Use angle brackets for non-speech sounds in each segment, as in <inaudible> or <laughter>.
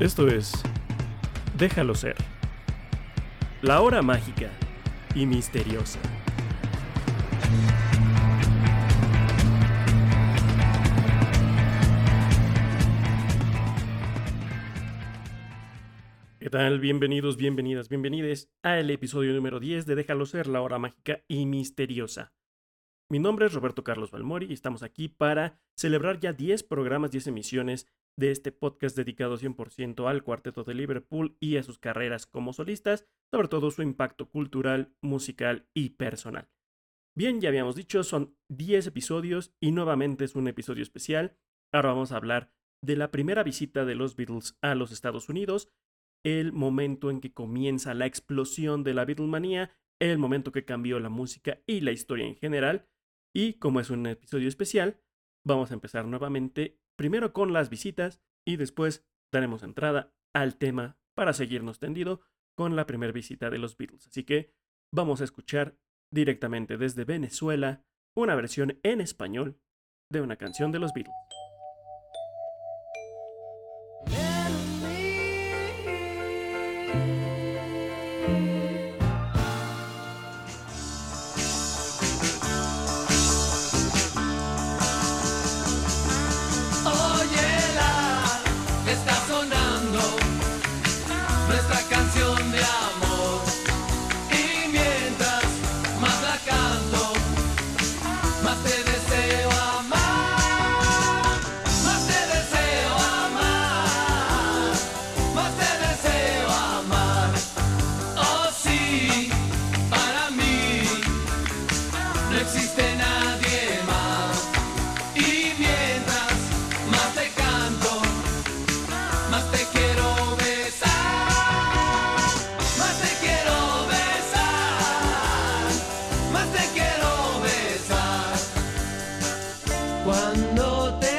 Esto es Déjalo ser. La hora mágica y misteriosa. ¿Qué tal? Bienvenidos, bienvenidas, bienvenides al episodio número 10 de Déjalo ser, la hora mágica y misteriosa. Mi nombre es Roberto Carlos Balmori y estamos aquí para celebrar ya 10 programas, 10 emisiones de este podcast dedicado 100% al cuarteto de Liverpool y a sus carreras como solistas, sobre todo su impacto cultural, musical y personal. Bien, ya habíamos dicho, son 10 episodios y nuevamente es un episodio especial. Ahora vamos a hablar de la primera visita de los Beatles a los Estados Unidos, el momento en que comienza la explosión de la Beatlemanía, el momento que cambió la música y la historia en general, y como es un episodio especial, vamos a empezar nuevamente primero con las visitas y después daremos entrada al tema para seguirnos tendido con la primera visita de los Beatles. Así que vamos a escuchar directamente desde Venezuela una versión en español de una canción de los Beatles. Esto que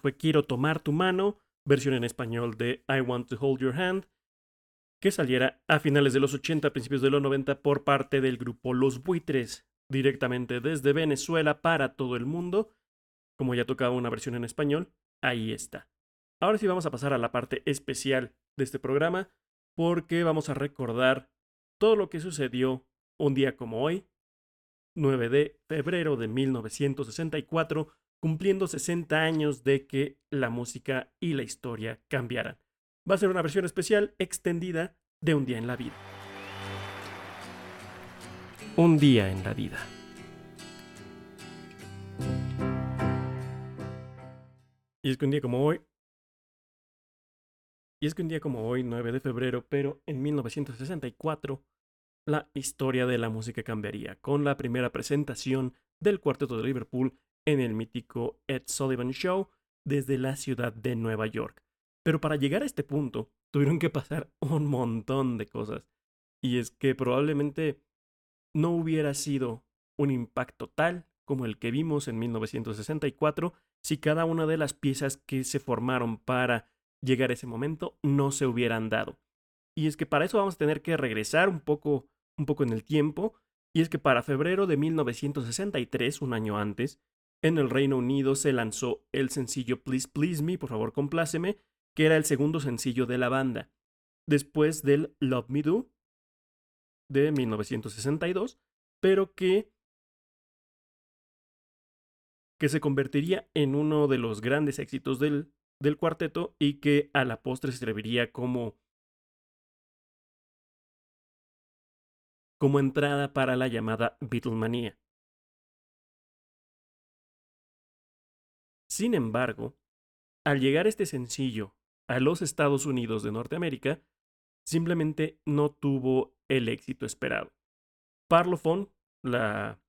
fue Quiero tomar tu mano, versión en español de I Want to Hold Your Hand, que saliera a finales de los 80, principios de los 90 por parte del grupo Los Buitres, directamente desde Venezuela para todo el mundo. Como ya tocaba una versión en español, ahí está. Ahora sí vamos a pasar a la parte especial de este programa, porque vamos a recordar todo lo que sucedió un día como hoy, 9 de febrero de 1964, cumpliendo 60 años de que la música y la historia cambiaran. Va a ser una versión especial extendida de Un día en la vida. Un día en la vida. Y es que un día como hoy... Y es que un día como hoy, 9 de febrero, pero en 1964, la historia de la música cambiaría con la primera presentación del Cuarteto de Liverpool en el mítico Ed Sullivan Show desde la ciudad de Nueva York. Pero para llegar a este punto tuvieron que pasar <laughs> un montón de cosas. Y es que probablemente no hubiera sido un impacto tal como el que vimos en 1964 si cada una de las piezas que se formaron para llegar a ese momento no se hubieran dado. Y es que para eso vamos a tener que regresar un poco un poco en el tiempo, y es que para febrero de 1963, un año antes, en el Reino Unido se lanzó el sencillo Please Please Me, por favor compláceme, que era el segundo sencillo de la banda, después del Love Me Do de 1962, pero que que se convertiría en uno de los grandes éxitos del, del cuarteto y que a la postre serviría como como entrada para la llamada Beatlemania. Sin embargo, al llegar este sencillo a los Estados Unidos de Norteamérica, simplemente no tuvo el éxito esperado. Parlophone, la,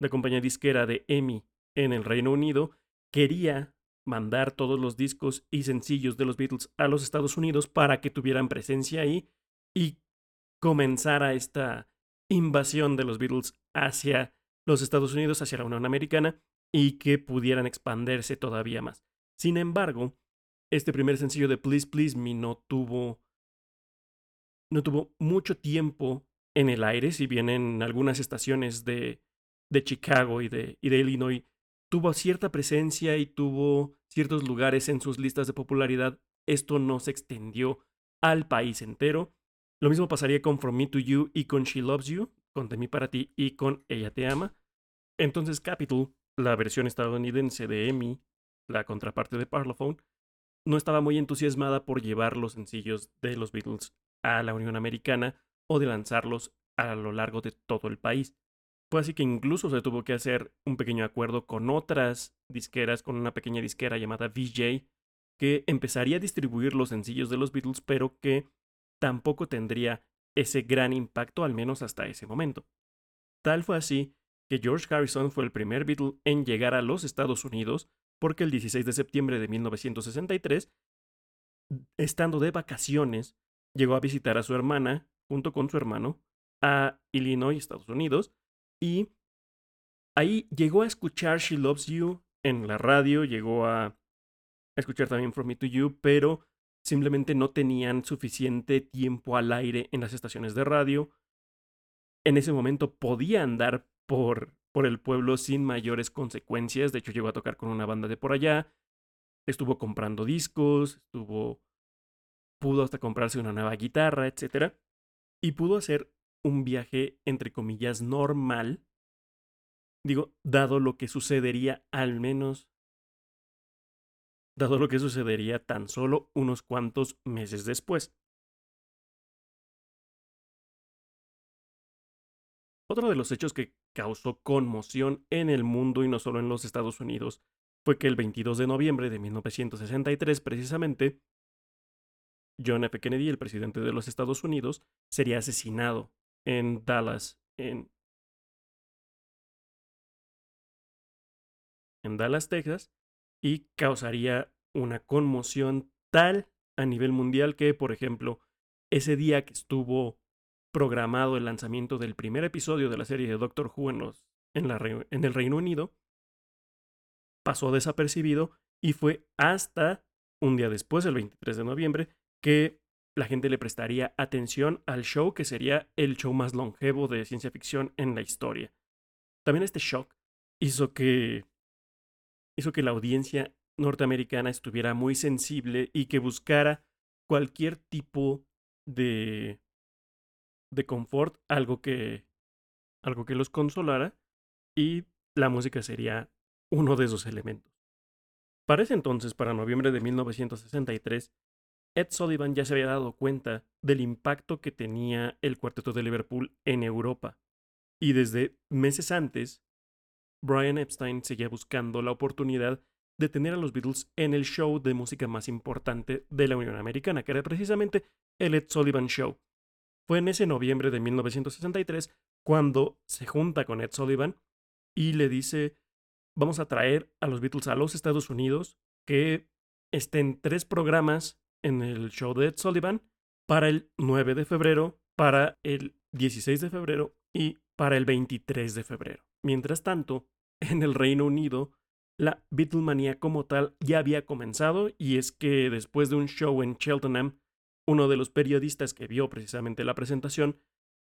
la compañía disquera de EMI en el Reino Unido, quería mandar todos los discos y sencillos de los Beatles a los Estados Unidos para que tuvieran presencia ahí y comenzara esta invasión de los Beatles hacia los Estados Unidos, hacia la Unión Americana, y que pudieran expandirse todavía más. Sin embargo, este primer sencillo de Please Please Me no tuvo no tuvo mucho tiempo en el aire, si bien en algunas estaciones de, de Chicago y de, y de Illinois tuvo cierta presencia y tuvo ciertos lugares en sus listas de popularidad, esto no se extendió al país entero. Lo mismo pasaría con From Me to You y con She Loves You, con De mí para ti y con Ella te ama. Entonces Capitol la versión estadounidense de EMI, la contraparte de Parlophone, no estaba muy entusiasmada por llevar los sencillos de los Beatles a la Unión Americana o de lanzarlos a lo largo de todo el país. Fue así que incluso se tuvo que hacer un pequeño acuerdo con otras disqueras, con una pequeña disquera llamada VJ, que empezaría a distribuir los sencillos de los Beatles, pero que tampoco tendría ese gran impacto, al menos hasta ese momento. Tal fue así que George Harrison fue el primer Beatle en llegar a los Estados Unidos porque el 16 de septiembre de 1963, estando de vacaciones, llegó a visitar a su hermana junto con su hermano a Illinois, Estados Unidos, y ahí llegó a escuchar She Loves You en la radio, llegó a escuchar también From Me to You, pero simplemente no tenían suficiente tiempo al aire en las estaciones de radio. En ese momento podía andar por, por el pueblo sin mayores consecuencias. De hecho, llegó a tocar con una banda de por allá. Estuvo comprando discos, estuvo. pudo hasta comprarse una nueva guitarra, etc. Y pudo hacer un viaje, entre comillas, normal. Digo, dado lo que sucedería al menos. Dado lo que sucedería tan solo unos cuantos meses después. Otro de los hechos que causó conmoción en el mundo y no solo en los Estados Unidos fue que el 22 de noviembre de 1963, precisamente, John F. Kennedy, el presidente de los Estados Unidos, sería asesinado en Dallas, en, en Dallas, Texas, y causaría una conmoción tal a nivel mundial que, por ejemplo, ese día que estuvo programado el lanzamiento del primer episodio de la serie de Doctor Who en, en el Reino Unido, pasó desapercibido y fue hasta un día después, el 23 de noviembre, que la gente le prestaría atención al show que sería el show más longevo de ciencia ficción en la historia. También este shock hizo que hizo que la audiencia norteamericana estuviera muy sensible y que buscara cualquier tipo de de confort, algo que, algo que los consolara, y la música sería uno de esos elementos. Para ese entonces, para noviembre de 1963, Ed Sullivan ya se había dado cuenta del impacto que tenía el cuarteto de Liverpool en Europa, y desde meses antes, Brian Epstein seguía buscando la oportunidad de tener a los Beatles en el show de música más importante de la Unión Americana, que era precisamente el Ed Sullivan Show, fue en ese noviembre de 1963 cuando se junta con Ed Sullivan y le dice, vamos a traer a los Beatles a los Estados Unidos, que estén tres programas en el show de Ed Sullivan para el 9 de febrero, para el 16 de febrero y para el 23 de febrero. Mientras tanto, <laughs> en el Reino Unido, la Beatlemania como tal ya había comenzado y es que después de un show en Cheltenham uno de los periodistas que vio precisamente la presentación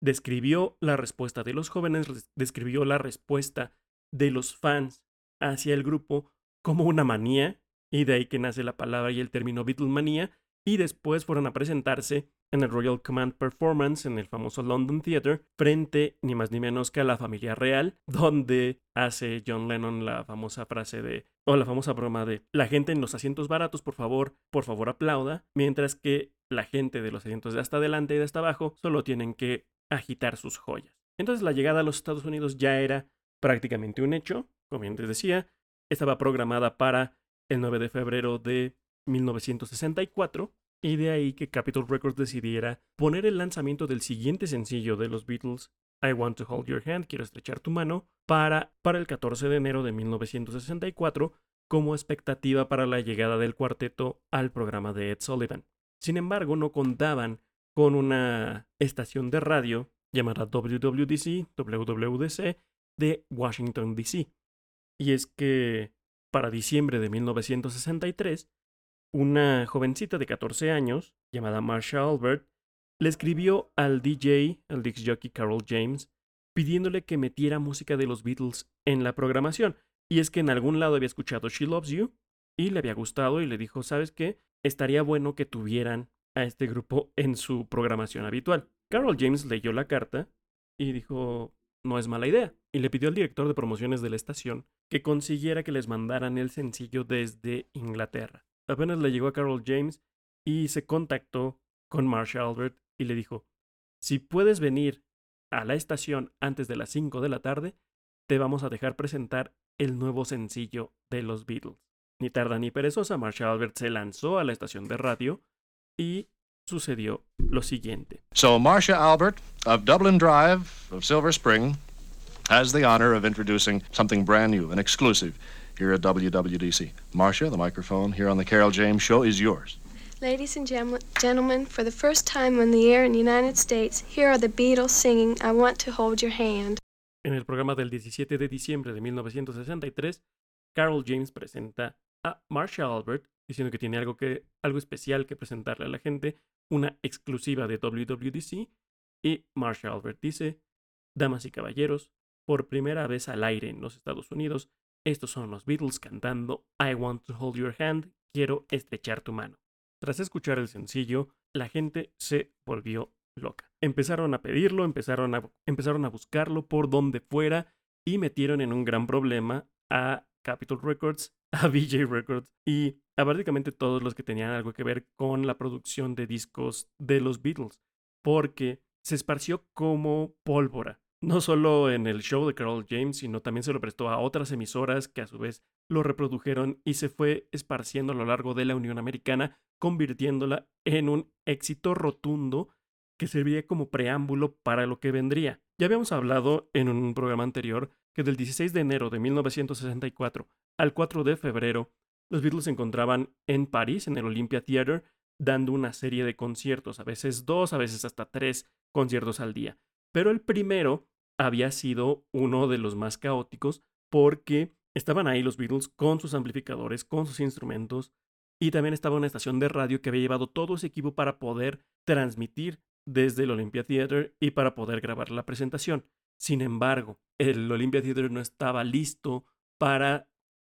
describió la respuesta de los jóvenes, describió la respuesta de los fans hacia el grupo como una manía, y de ahí que nace la palabra y el término Beatlemanía, y después fueron a presentarse en el Royal Command Performance en el famoso London Theatre frente ni más ni menos que a la familia real, donde hace John Lennon la famosa frase de o la famosa broma de la gente en los asientos baratos, por favor, por favor aplauda, mientras que la gente de los asientos de hasta adelante y de hasta abajo solo tienen que agitar sus joyas. Entonces la llegada a los Estados Unidos ya era prácticamente un hecho, como bien les decía, estaba programada para el 9 de febrero de 1964 y de ahí que Capitol Records decidiera poner el lanzamiento del siguiente sencillo de los Beatles, I Want to Hold Your Hand, quiero estrechar tu mano, para, para el 14 de enero de 1964 como expectativa para la llegada del cuarteto al programa de Ed Sullivan. Sin embargo, no contaban con una estación de radio llamada WWDC, WWDC, de Washington, D.C. Y es que para diciembre de 1963, una jovencita de 14 años, llamada Marsha Albert, le escribió al DJ, al disc jockey Carol James, pidiéndole que metiera música de los Beatles en la programación. Y es que en algún lado había escuchado She Loves You y le había gustado y le dijo, ¿sabes qué? Estaría bueno que tuvieran a este grupo en su programación habitual. Carol James leyó la carta y dijo, no es mala idea, y le pidió al director de promociones de la estación que consiguiera que les mandaran el sencillo desde Inglaterra. Apenas le llegó a Carol James y se contactó con Marsha Albert y le dijo, si puedes venir a la estación antes de las 5 de la tarde, te vamos a dejar presentar el nuevo sencillo de los Beatles. Ni tarda ni perezosa, Marsha Albert se lanzó a la estación de radio y sucedió lo siguiente. So Marcia Albert of Dublin Drive of Silver Spring has the honor of introducing something brand new and exclusive here at WWDC. Marcia, the microphone here on the Carol James Show is yours. Ladies and gentlemen, for the first time on the air in the United States, here are the Beatles singing I Want to Hold Your Hand. En el programa del 17 de diciembre de 1963, Carol James presenta a Marcia Albert diciendo que tiene algo, que, algo especial que presentarle a la gente, una exclusiva de WWDC, y Marshall Albert dice, Damas y caballeros, por primera vez al aire en los Estados Unidos, estos son los Beatles cantando I Want to Hold Your Hand, quiero estrechar tu mano. Tras escuchar el sencillo, la gente se volvió loca. Empezaron a pedirlo, empezaron a, empezaron a buscarlo por donde fuera y metieron en un gran problema a Capitol Records, <laughs> a VJ Records y a prácticamente todos los que tenían algo que ver con la producción de discos de los Beatles, porque se esparció como pólvora, no solo en el show de Carol James, sino también se lo prestó a otras emisoras que a su vez lo reprodujeron y se fue esparciendo a lo largo de la Unión Americana, convirtiéndola en un éxito rotundo que servía como preámbulo para lo que vendría. Ya habíamos hablado en un programa anterior que del 16 de enero de 1964 al 4 de febrero los Beatles se encontraban en París, en el Olympia Theatre, dando una serie de conciertos, a veces dos, a veces hasta tres conciertos al día. Pero el primero había sido uno de los más caóticos porque estaban ahí los Beatles con sus amplificadores, con sus instrumentos, y también estaba una estación de radio que había llevado todo ese equipo para poder transmitir desde el Olympia Theatre y para poder grabar la presentación. Sin embargo, el Olympia Theatre no estaba listo para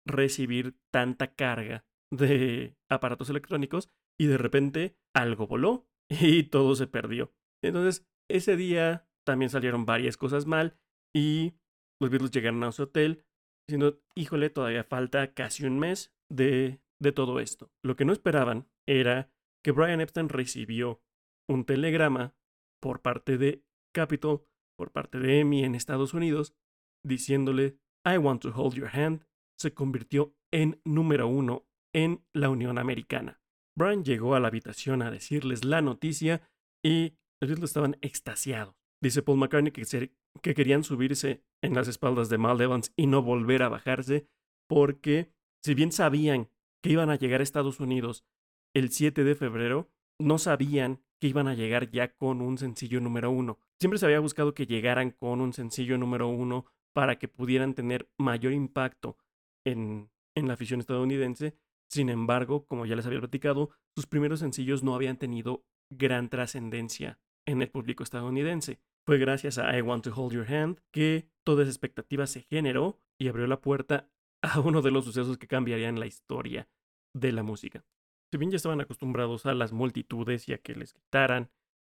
recibir tanta carga de aparatos electrónicos y de repente algo voló y todo se perdió. Entonces, ese día también salieron varias cosas mal y los Beatles llegaron a su hotel diciendo, híjole, todavía falta casi un mes de, de todo esto. Lo que no esperaban era que Brian Epstein recibió un telegrama por parte de Capitol, por parte de EMI en Estados Unidos, diciéndole, I want to hold your hand se convirtió en número uno en la Unión Americana. Brian llegó a la habitación a decirles la noticia y ellos estaban extasiados. Dice Paul McCartney que, que querían subirse en las espaldas de Mal Evans y no volver a bajarse porque si bien sabían que iban a llegar a Estados Unidos el 7 de febrero, no sabían que iban a llegar ya con un sencillo número uno. Siempre se había buscado que llegaran con un sencillo número uno para que pudieran tener mayor impacto en, la afición estadounidense. Sin embargo, como ya les había platicado, sus primeros sencillos no habían tenido gran trascendencia en el público estadounidense. Fue gracias a I Want to Hold Your Hand que toda esa expectativa se generó y abrió la puerta a uno de los sucesos que cambiarían la historia de la música. Si bien ya estaban acostumbrados a las multitudes y a que les gritaran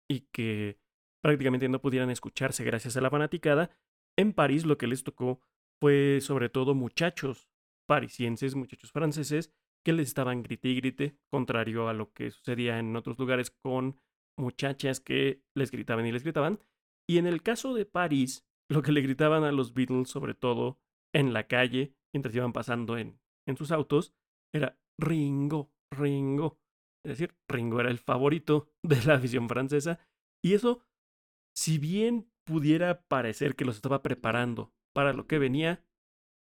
y que prácticamente no pudieran escucharse gracias a la fanaticada, en París lo que les tocó fue sobre todo muchachos parisienses, muchachos franceses, que les estaban grite y grite, contrario a lo que sucedía en otros lugares con muchachas que les gritaban y les gritaban. Y en el caso de París, lo que le gritaban a los Beatles, sobre todo en la calle, mientras iban pasando en, en sus autos, era Ringo, Ringo. Es decir, Ringo era el favorito <laughs> de la afición francesa. Y eso, si bien pudiera parecer que los estaba preparando para lo que venía,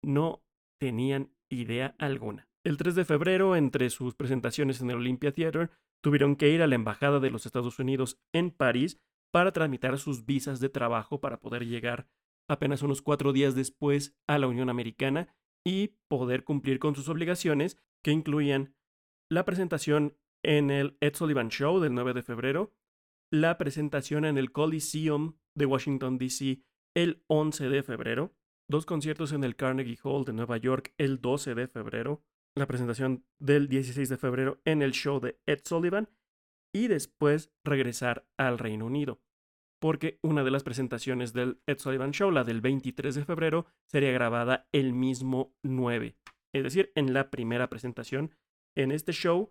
no tenían idea alguna. El 3 de febrero, entre sus presentaciones en el Olympia Theater, tuvieron que ir a la Embajada de los Estados Unidos en París para tramitar sus visas de trabajo para poder llegar apenas unos cuatro días después a la Unión Americana y poder cumplir con sus obligaciones que incluían la presentación en el Ed Sullivan Show del 9 de febrero, la presentación en el Coliseum de Washington, D.C. el 11 de febrero, dos conciertos en el Carnegie Hall de Nueva York el 12 de febrero, la presentación del 16 de febrero en el show de Ed Sullivan y después regresar al Reino Unido. Porque una de las presentaciones del Ed Sullivan Show, la del 23 de febrero, sería grabada el mismo 9. Es decir, en la primera presentación en este show,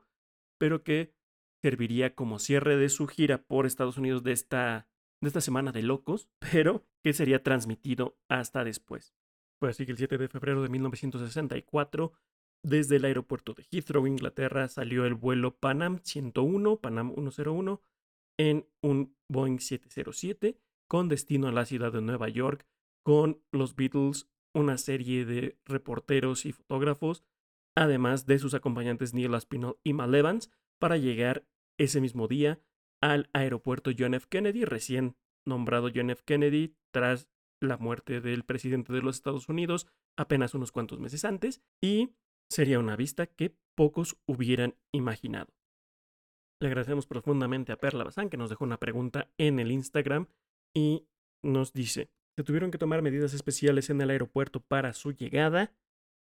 pero que serviría como cierre de su gira por Estados Unidos de esta, de esta semana de locos, <laughs> pero que sería transmitido hasta después. Fue así que el 7 de febrero de 1964 desde el aeropuerto de Heathrow, Inglaterra, salió el vuelo Panam 101, Panam 101, en un Boeing 707 con destino a la ciudad de Nueva York, con los Beatles, una serie de reporteros y fotógrafos, además de sus acompañantes Neil Aspinall y Mal Evans, para llegar ese mismo día al aeropuerto John F. Kennedy, recién nombrado John F. Kennedy tras la muerte del presidente de los Estados Unidos apenas unos cuantos meses antes, y Sería una vista que pocos hubieran imaginado. Le agradecemos profundamente a Perla Bazán que nos dejó una pregunta en el Instagram y nos dice, se tuvieron que tomar medidas especiales en el aeropuerto para su llegada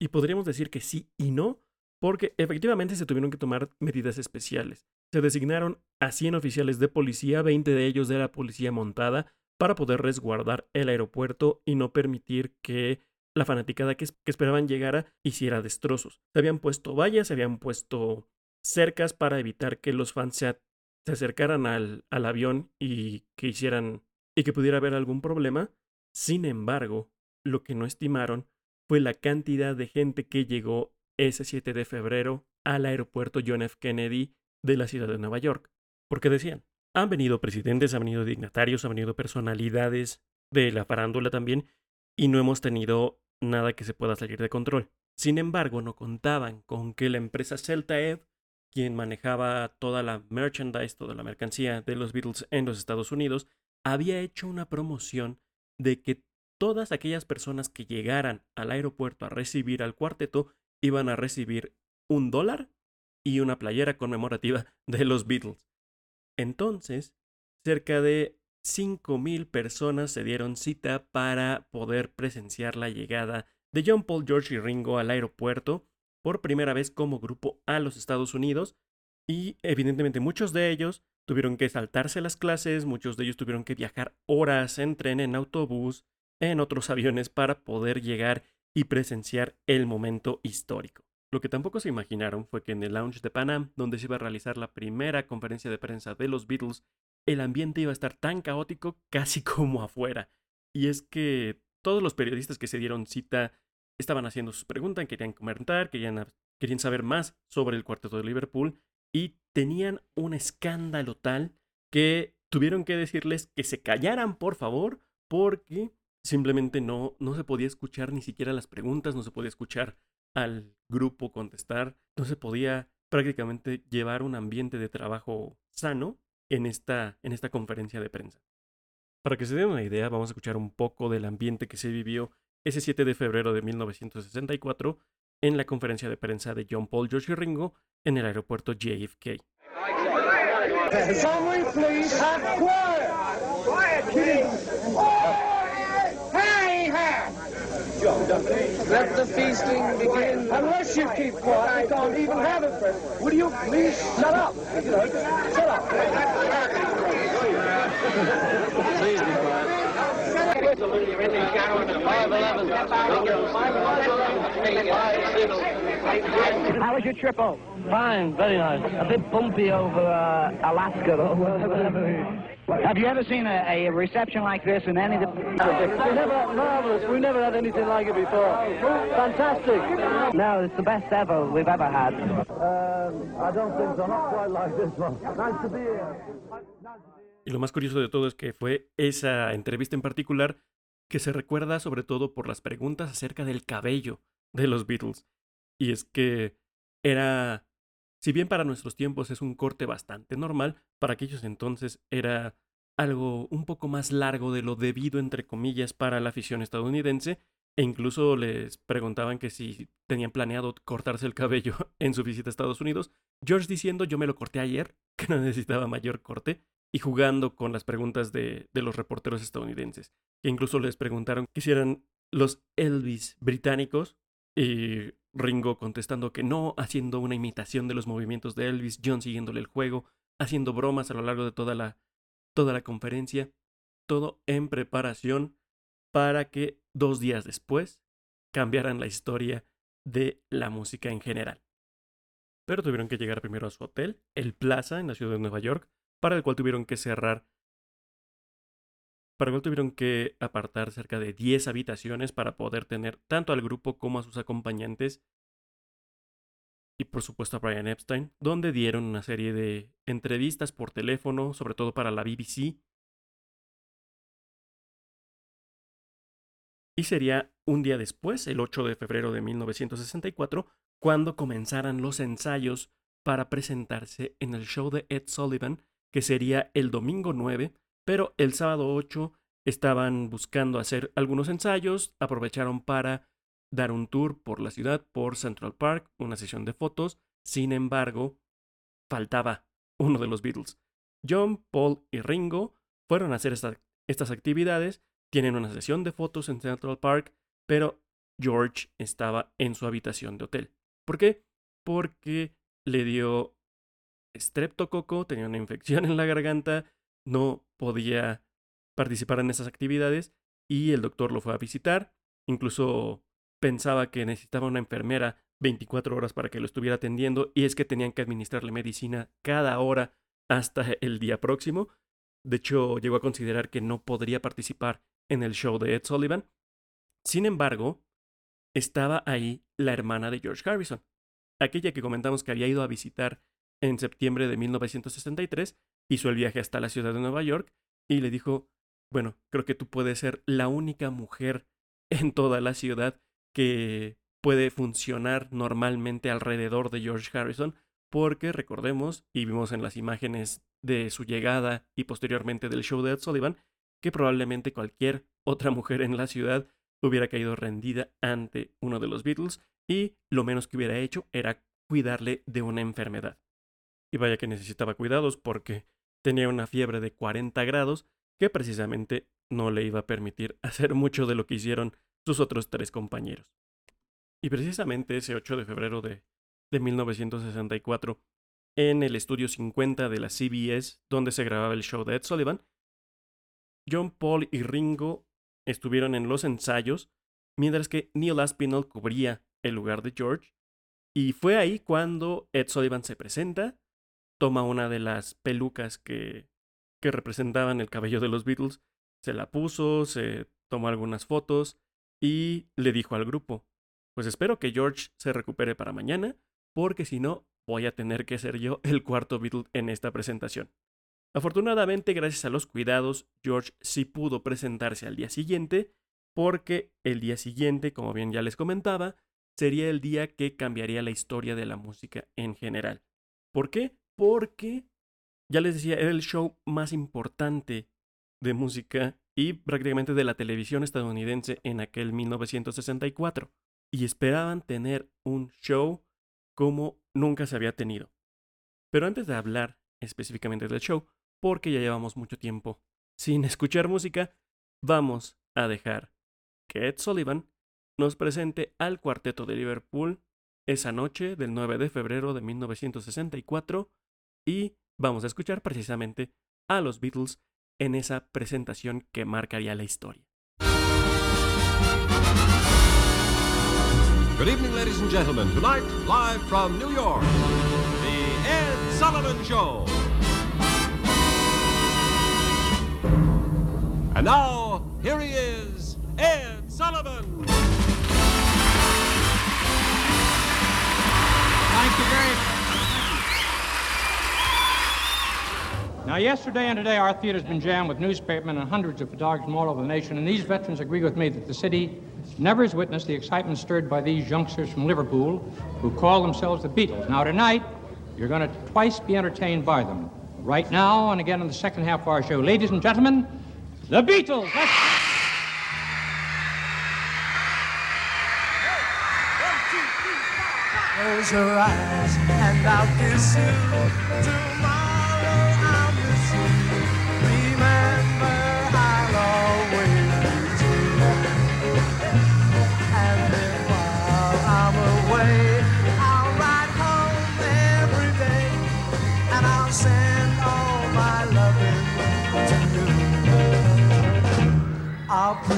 y podríamos decir que sí y no, porque efectivamente se tuvieron que tomar medidas especiales. Se designaron a 100 oficiales de policía, 20 de ellos de la policía montada, para poder resguardar el aeropuerto y no permitir que la fanaticada que, esperaban llegara hiciera destrozos. Se habían puesto vallas, se habían puesto cercas para evitar que los fans se, acercaran al, al avión y que hicieran y que pudiera haber algún problema. Sin embargo, lo que no estimaron fue la cantidad de gente que llegó ese 7 de febrero al aeropuerto John F. Kennedy de la ciudad de Nueva York. Porque decían, han venido presidentes, han venido dignatarios, han venido personalidades de la farándula también, y no hemos tenido nada que se pueda salir de control. Sin embargo, no contaban con que la empresa Celtaev, quien manejaba toda la merchandise, toda la mercancía de los Beatles en los Estados Unidos, había hecho una promoción de que todas aquellas personas que llegaran al aeropuerto a recibir al cuarteto iban a recibir un dólar y una playera conmemorativa de los Beatles. Entonces, cerca de 5.000 personas se dieron cita para poder presenciar la llegada de John Paul, George y Ringo al aeropuerto por primera vez como grupo a los Estados Unidos y evidentemente muchos de ellos tuvieron que saltarse las clases, muchos de ellos tuvieron que viajar horas en tren, en autobús, en otros aviones para poder llegar y presenciar el momento histórico. Lo que tampoco se imaginaron fue que en el lounge de Panam, donde se iba a realizar la primera conferencia de prensa de los Beatles el ambiente iba a estar tan caótico casi <laughs> como afuera. Y es que todos los periodistas que se dieron cita estaban haciendo sus preguntas, querían comentar, querían, querían saber más sobre el cuarteto de Liverpool y tenían un escándalo tal que tuvieron que decirles que se callaran, por favor, porque simplemente no, no se podía escuchar ni siquiera las preguntas, no se podía escuchar al grupo contestar, no se podía prácticamente llevar un ambiente de trabajo sano en esta, en esta conferencia de prensa. Para que se den una idea, vamos a escuchar un poco del ambiente que se vivió ese 7 de febrero de 1964 en la conferencia de prensa de John Paul, George Ringo en el aeropuerto JFK. Hey, hey! Let the feasting begin. Unless you keep quiet, I can't even have it. Will you please shut up? Shut up. Please be quiet. How was your trip home? Fine, very nice. A bit bumpy over uh, Alaska, though. <laughs> Have you ever seen a, a reception like this in any of the... We never, marvelous. We never had anything like it before. Fantastic. No, it's the best ever we've ever had. Um, I don't think so. Not quite like this one. Nice to be here. Y lo más curioso de todo es que fue esa entrevista en particular que se recuerda sobre todo por las preguntas acerca del cabello de los Beatles. Y es que era, si bien para nuestros tiempos es un corte bastante normal, para aquellos entonces era algo un poco más largo de lo debido, entre comillas, para la afición estadounidense, e incluso les preguntaban que si tenían planeado cortarse el cabello <laughs> en su visita a Estados Unidos, George diciendo yo me lo corté ayer, <laughs> que no necesitaba mayor corte, y jugando con las preguntas de, los reporteros estadounidenses, que incluso les preguntaron que si eran los Elvis británicos, y Ringo contestando que no, haciendo una imitación de los movimientos de Elvis, John siguiéndole el juego, haciendo bromas a lo largo de toda la, toda la conferencia, todo en preparación para que dos días después cambiaran la historia de la música en general. Pero tuvieron que llegar primero a su hotel, el Plaza, en la ciudad de Nueva York, para el cual tuvieron que cerrar, para cual tuvieron que apartar cerca de 10 habitaciones para poder tener tanto al grupo como a sus acompañantes y por supuesto a Brian Epstein, donde dieron una serie de entrevistas por teléfono, sobre todo para la BBC. Y sería un día después, el 8 de febrero de 1964, cuando comenzaran los ensayos para presentarse en el show de Ed Sullivan, que sería el domingo 9, pero el sábado 8 estaban buscando hacer algunos ensayos, aprovecharon para dar un tour por la ciudad, por Central Park, una sesión de fotos. Sin embargo, faltaba uno de los Beatles. John, Paul y Ringo fueron a hacer estas actividades, tienen una sesión de fotos en Central Park, pero George estaba en su habitación de hotel. ¿Por qué? Porque le dio estreptococo, tenía una infección en la garganta, no podía participar en esas actividades y el doctor lo fue a visitar. Incluso pensaba que necesitaba una enfermera 24 horas para que lo estuviera atendiendo y es que tenían que administrarle medicina cada hora hasta el día próximo. De hecho, llegó a considerar que no podría participar en el show de Ed Sullivan. Sin embargo, estaba ahí la hermana de George Harrison, aquella que comentamos que había ido a visitar en septiembre de 1963, hizo el viaje hasta la ciudad de Nueva York y le dijo, bueno, creo que tú puedes ser la única mujer <laughs> en toda la ciudad que puede funcionar normalmente alrededor de George Harrison, porque recordemos, y vimos en las imágenes de su llegada y posteriormente del show de Ed Sullivan, que probablemente cualquier otra mujer en la ciudad hubiera caído rendida ante uno de los Beatles y lo menos que hubiera hecho era cuidarle de una enfermedad. Y vaya que necesitaba cuidados porque tenía una fiebre de 40 grados que precisamente no le iba a permitir <laughs> hacer mucho de lo que hicieron sus otros tres compañeros. Y precisamente ese 8 de febrero de, de 1964, en el estudio 50 de la CBS, donde se grababa el show de Ed Sullivan, John Paul y Ringo estuvieron en los ensayos, mientras que Neil Aspinall cubría el lugar de George, y fue ahí cuando Ed Sullivan se presenta, toma una de las pelucas que, que representaban el cabello de los Beatles, se la puso, se tomó algunas fotos, y le dijo al grupo, pues espero que George se recupere para mañana, porque si no, voy a tener que ser yo el cuarto Beatle en esta presentación. Afortunadamente, gracias a los cuidados, George sí pudo presentarse al día siguiente, porque el día siguiente, como bien ya les comentaba, sería el día que cambiaría la historia de la música en general. ¿Por qué? porque, ya les decía, era el show más importante de música y prácticamente de la televisión estadounidense en aquel 1964. Y esperaban tener un show como nunca se había tenido. Pero antes de hablar específicamente del show, porque ya llevamos mucho tiempo sin escuchar música, vamos a dejar que Ed Sullivan nos presente al cuarteto de Liverpool esa noche del 9 de febrero de 1964 y vamos a escuchar precisamente a los Beatles en esa presentación que marcaría la historia. Good evening, ladies and gentlemen. Tonight, live from New York, the Ed Sullivan Show. And now, here he is, Ed Sullivan. Thank you very much. Now, yesterday and today, our theater's been jammed with newspapermen and hundreds of photographers from all over the nation, and these veterans agree with me that the city never has witnessed the excitement stirred by these youngsters from Liverpool who call themselves the Beatles. Now, tonight, you're going to twice be entertained by them. Right now, and again in the second half of our show. Ladies and gentlemen, the Beatles! Let's- Close your eyes and I'll kiss you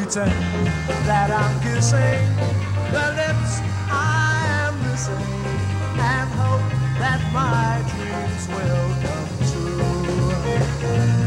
pretend that I'm kissing the lips I am missing and hope that my dreams will come true.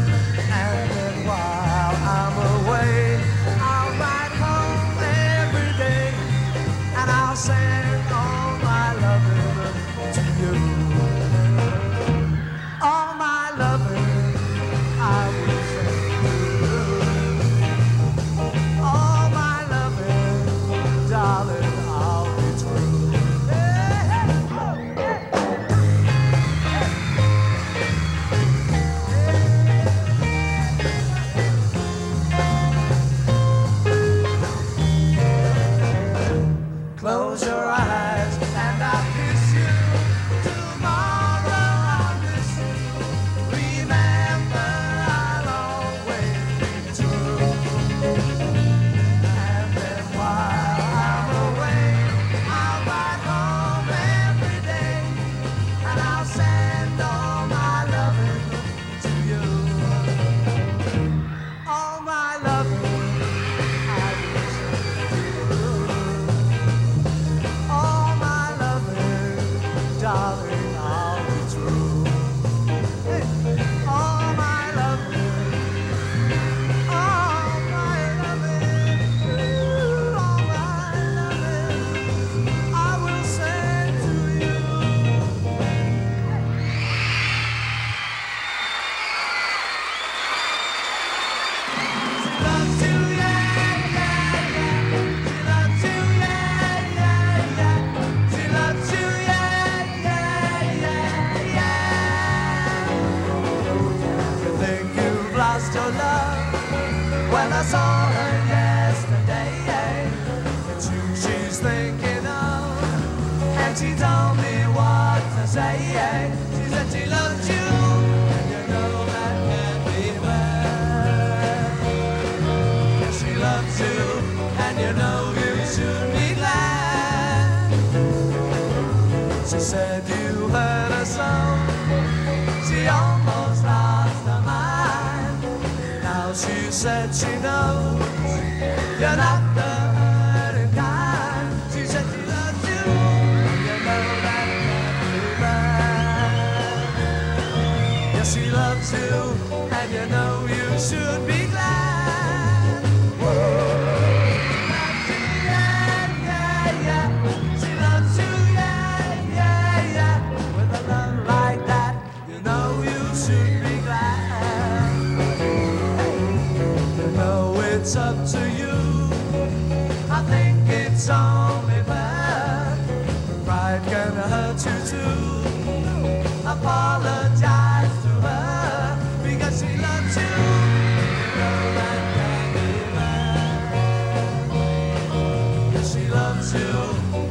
you,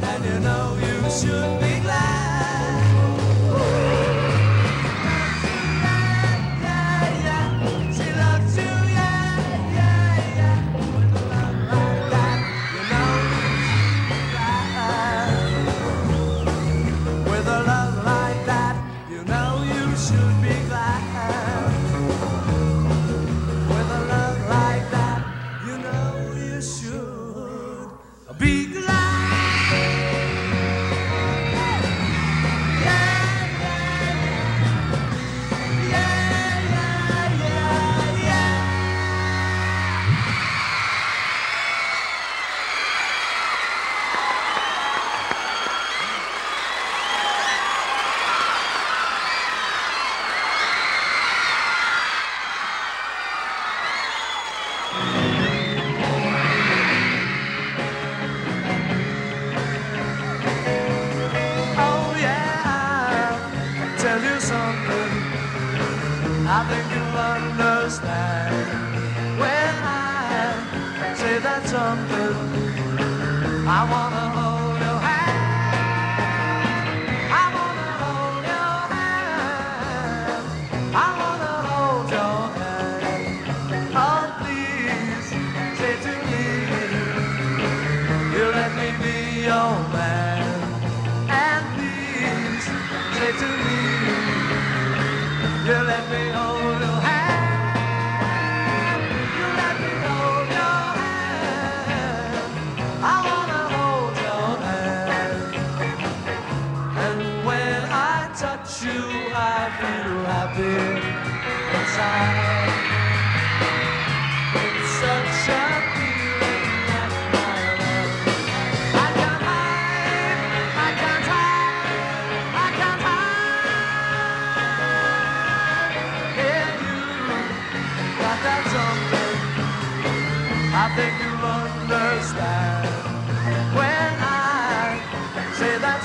and you know you should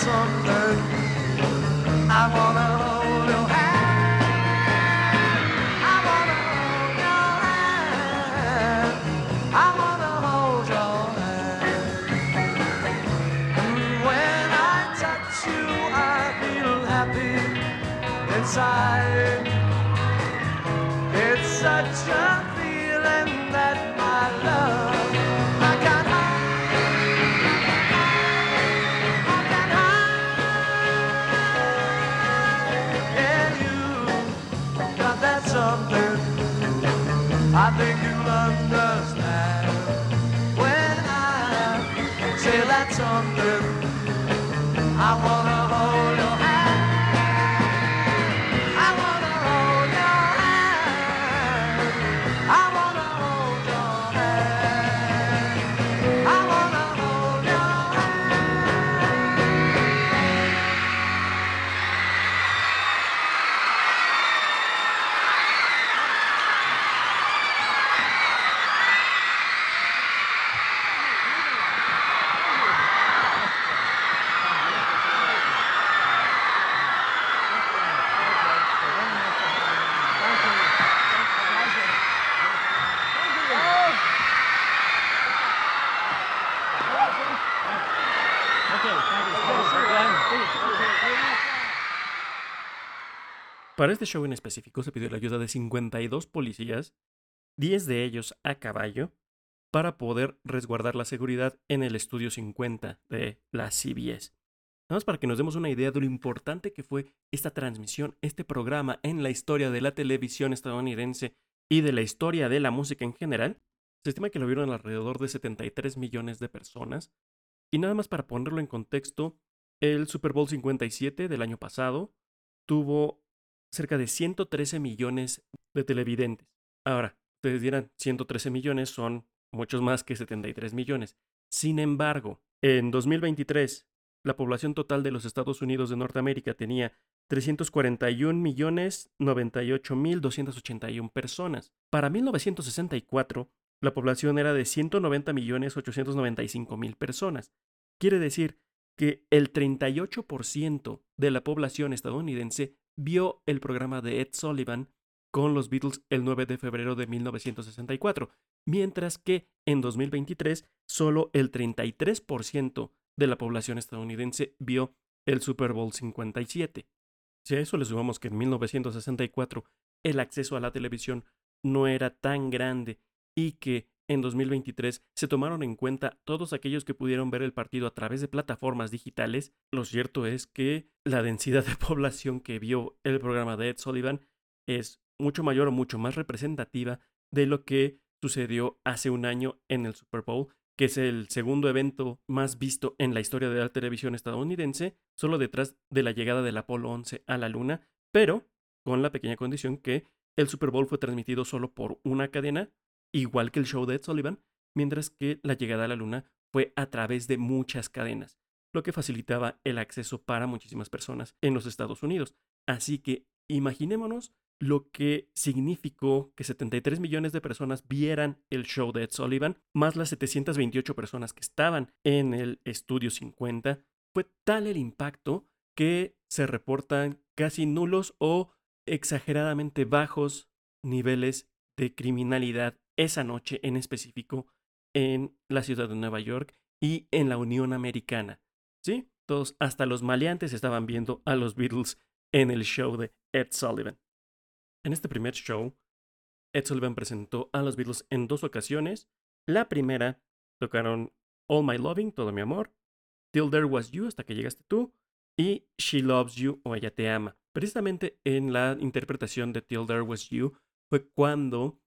I wanna hold your hand. I wanna hold your hand. I wanna hold your hand. And when I touch you, I feel happy inside. Para este show en específico se pidió la ayuda de 52 policías, 10 de ellos a caballo, para poder resguardar la seguridad en el estudio 50 de la CBS. Nada más para que nos demos una idea de lo importante que fue esta transmisión, este programa en la historia de la televisión estadounidense y de la historia de la música en general. Se estima que lo vieron alrededor de 73 millones de personas. Y nada más para ponerlo en contexto, el Super Bowl 57 del año pasado tuvo cerca de 113 millones de televidentes. Ahora, ustedes dirán, 113 millones son muchos más que 73 millones. Sin embargo, en 2023, la población total de los Estados Unidos de Norteamérica tenía 341 millones 98 mil 281 personas. Para 1964, la población era de 190 millones 895 mil personas. Quiere decir que el 38% de la población estadounidense vio el programa de Ed Sullivan con los Beatles el 9 de febrero de 1964, mientras que en 2023 solo el 33% de la población estadounidense vio el Super Bowl 57. Si a eso le sumamos que en 1964 el acceso a la televisión no era tan grande y que en 2023 se tomaron en cuenta todos aquellos que pudieron ver el partido a través de plataformas digitales, lo cierto es que la densidad de <laughs> población que vio el programa de Ed Sullivan es mucho mayor o mucho más representativa de lo que sucedió hace un año en el Super Bowl, que es el segundo evento más visto en la historia de la televisión estadounidense, solo detrás de la llegada del Apolo 11 a la Luna, pero con la pequeña condición que el Super Bowl fue transmitido solo por una cadena, igual que el show de Ed Sullivan, mientras que la llegada a la Luna fue a través de muchas cadenas, lo que facilitaba el acceso para muchísimas personas en los Estados Unidos. Así que imaginémonos lo que significó que 73 millones de personas vieran el show de Ed Sullivan, más las 728 personas que estaban en el estudio 50. Fue tal el impacto que se reportan casi nulos o exageradamente bajos niveles de criminalidad esa noche en específico en la ciudad de Nueva York y en la Unión Americana. ¿Sí? Todos, hasta los maleantes estaban viendo a los Beatles en el show de Ed Sullivan. En este primer show, Ed Sullivan presentó a los Beatles en dos ocasiones. La primera tocaron All My Loving, Todo Mi Amor, Till There Was You, hasta que llegaste tú, y She Loves You o Ella Te Ama. Precisamente en la interpretación de Till There Was You fue cuando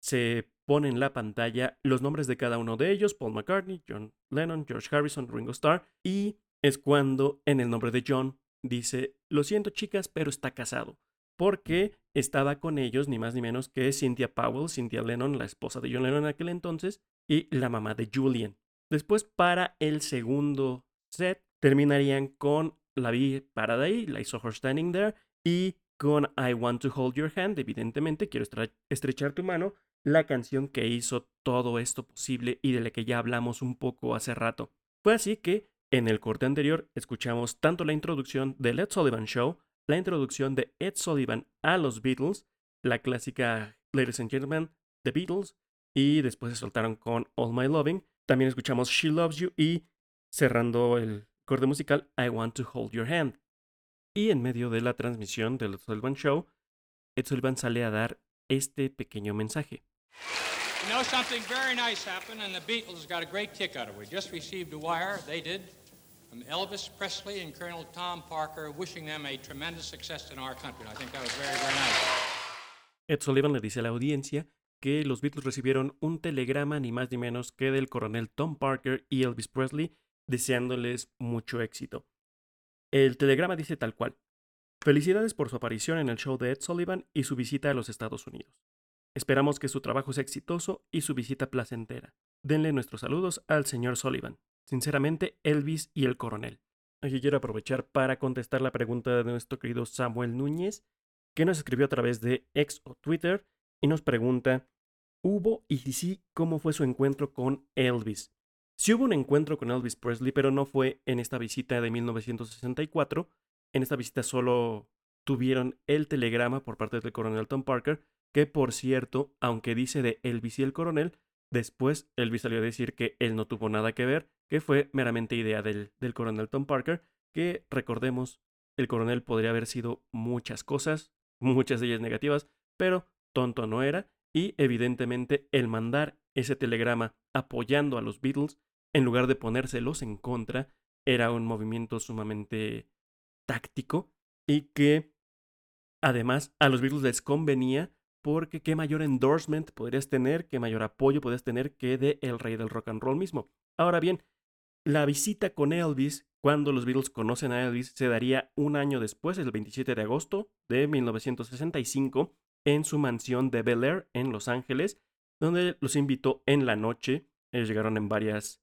se pone en la pantalla los nombres de cada uno de ellos, Paul McCartney, John Lennon, George Harrison, Ringo Starr, y es cuando en el nombre de John dice, lo siento chicas, pero está casado, porque estaba con ellos ni más ni menos que Cynthia Powell, Cynthia Lennon, la esposa de John Lennon en aquel entonces, y la mamá de Julian. Después para el segundo set terminarían con La vi parada ahí, la hizo Her Standing There, y con I Want to Hold Your Hand, evidentemente quiero estre- estrechar tu mano, la canción que hizo todo esto posible y de la que ya hablamos un poco hace rato. Fue así que en el corte anterior escuchamos tanto la introducción de Ed Sullivan Show, la introducción de Ed Sullivan a los Beatles, la clásica Ladies and Gentlemen, The Beatles, y después se soltaron con All My Loving. También escuchamos She Loves You y cerrando el corte musical I Want to Hold Your Hand. Y en medio de la transmisión del Ed Sullivan Show, Ed Sullivan sale a dar este pequeño mensaje. You know, something very nice happened, and the Beatles got a great kick out of it. We just received a wire, they did, from Elvis Presley and Colonel Tom Parker, wishing them a tremendous success in our country. I think that was very, very nice. Ed Sullivan le dice a la audiencia que los Beatles recibieron un telegrama ni más ni menos que del coronel Tom Parker y Elvis Presley deseándoles mucho éxito. El telegrama dice tal cual. Felicidades por su aparición en el show de Ed Sullivan y su visita a los Estados Unidos. Esperamos que su trabajo sea exitoso y su visita placentera. Denle nuestros saludos al señor Sullivan. Sinceramente, Elvis y el coronel. Aquí quiero aprovechar para contestar la pregunta de nuestro querido Samuel Núñez, que nos escribió a través de X o Twitter y nos pregunta, ¿hubo y si sí, cómo fue su encuentro con Elvis? Sí hubo un encuentro con Elvis Presley, pero no fue en esta visita de 1964. En esta visita solo tuvieron el telegrama por parte del coronel Tom Parker, que por cierto, aunque dice de Elvis y el coronel, después Elvis salió a decir que él no tuvo nada que ver, que fue meramente idea del, del coronel Tom Parker, que recordemos, el coronel podría haber sido muchas cosas, <laughs> muchas de ellas negativas, pero tonto no era, y evidentemente el mandar ese telegrama apoyando a los Beatles, en lugar de ponérselos en contra, era un movimiento sumamente táctico y que además a los Beatles les convenía porque qué mayor endorsement podrías tener, qué mayor apoyo podrías tener que de el rey del rock and roll mismo. Ahora bien, la visita con Elvis, cuando los Beatles conocen a Elvis, se daría un año después, el 27 de agosto de 1965, en su mansión de Bel Air en Los Ángeles, donde los invitó en la noche. Ellos llegaron en varias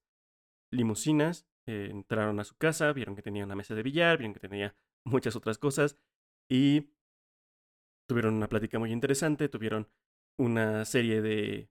limusinas, eh, entraron a su casa, vieron que tenía una mesa de billar, vieron que tenía muchas otras cosas y tuvieron una plática muy interesante, tuvieron una serie de...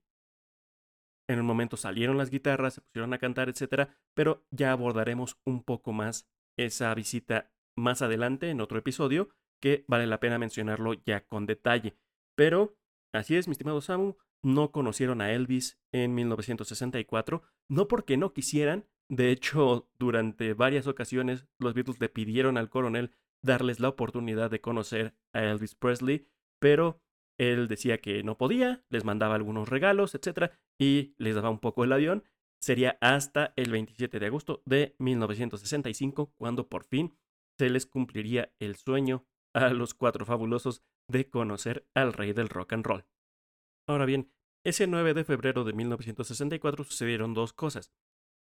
En un momento salieron las guitarras, se pusieron a cantar, etc. Pero ya abordaremos un poco más esa visita más adelante en otro episodio, que vale la pena mencionarlo ya con detalle. Pero, así es, mi estimado Samu, no conocieron a Elvis en 1964, no porque no quisieran, de hecho, durante varias ocasiones los Beatles le pidieron al coronel darles la oportunidad de conocer a Elvis Presley, pero él decía que no podía, les mandaba algunos regalos, etc., y les daba un poco el avión. Sería hasta el 27 de agosto de 1965 cuando por fin se les cumpliría el sueño a los cuatro fabulosos de conocer al rey del rock and roll. Ahora bien, ese 9 de febrero de 1964 sucedieron dos cosas.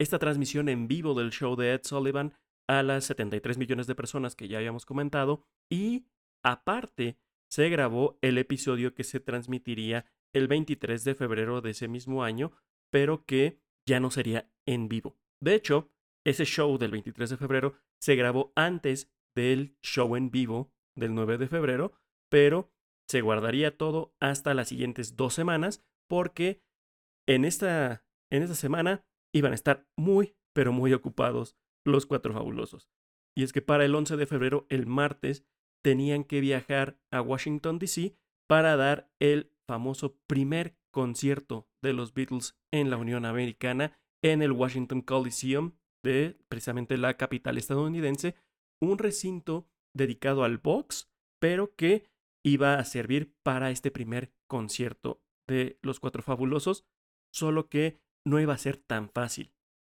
Esta transmisión en vivo del show de Ed Sullivan a las 73 millones de personas que ya habíamos comentado y aparte se grabó el episodio que se transmitiría el 23 de febrero de ese mismo año, pero que ya no sería en vivo. De hecho, ese show del 23 de febrero se grabó antes del show en vivo del 9 de febrero, pero se guardaría todo hasta las siguientes dos semanas porque en esta, en esta semana iban a estar muy, pero muy ocupados los cuatro fabulosos. Y es que para el 11 de febrero, el martes, tenían que viajar a Washington, D.C. para dar el famoso primer concierto de los Beatles en la Unión Americana en el Washington Coliseum de precisamente la capital estadounidense, un recinto dedicado al box, pero que iba a servir para este primer concierto de los Cuatro Fabulosos, solo que no iba a ser tan fácil.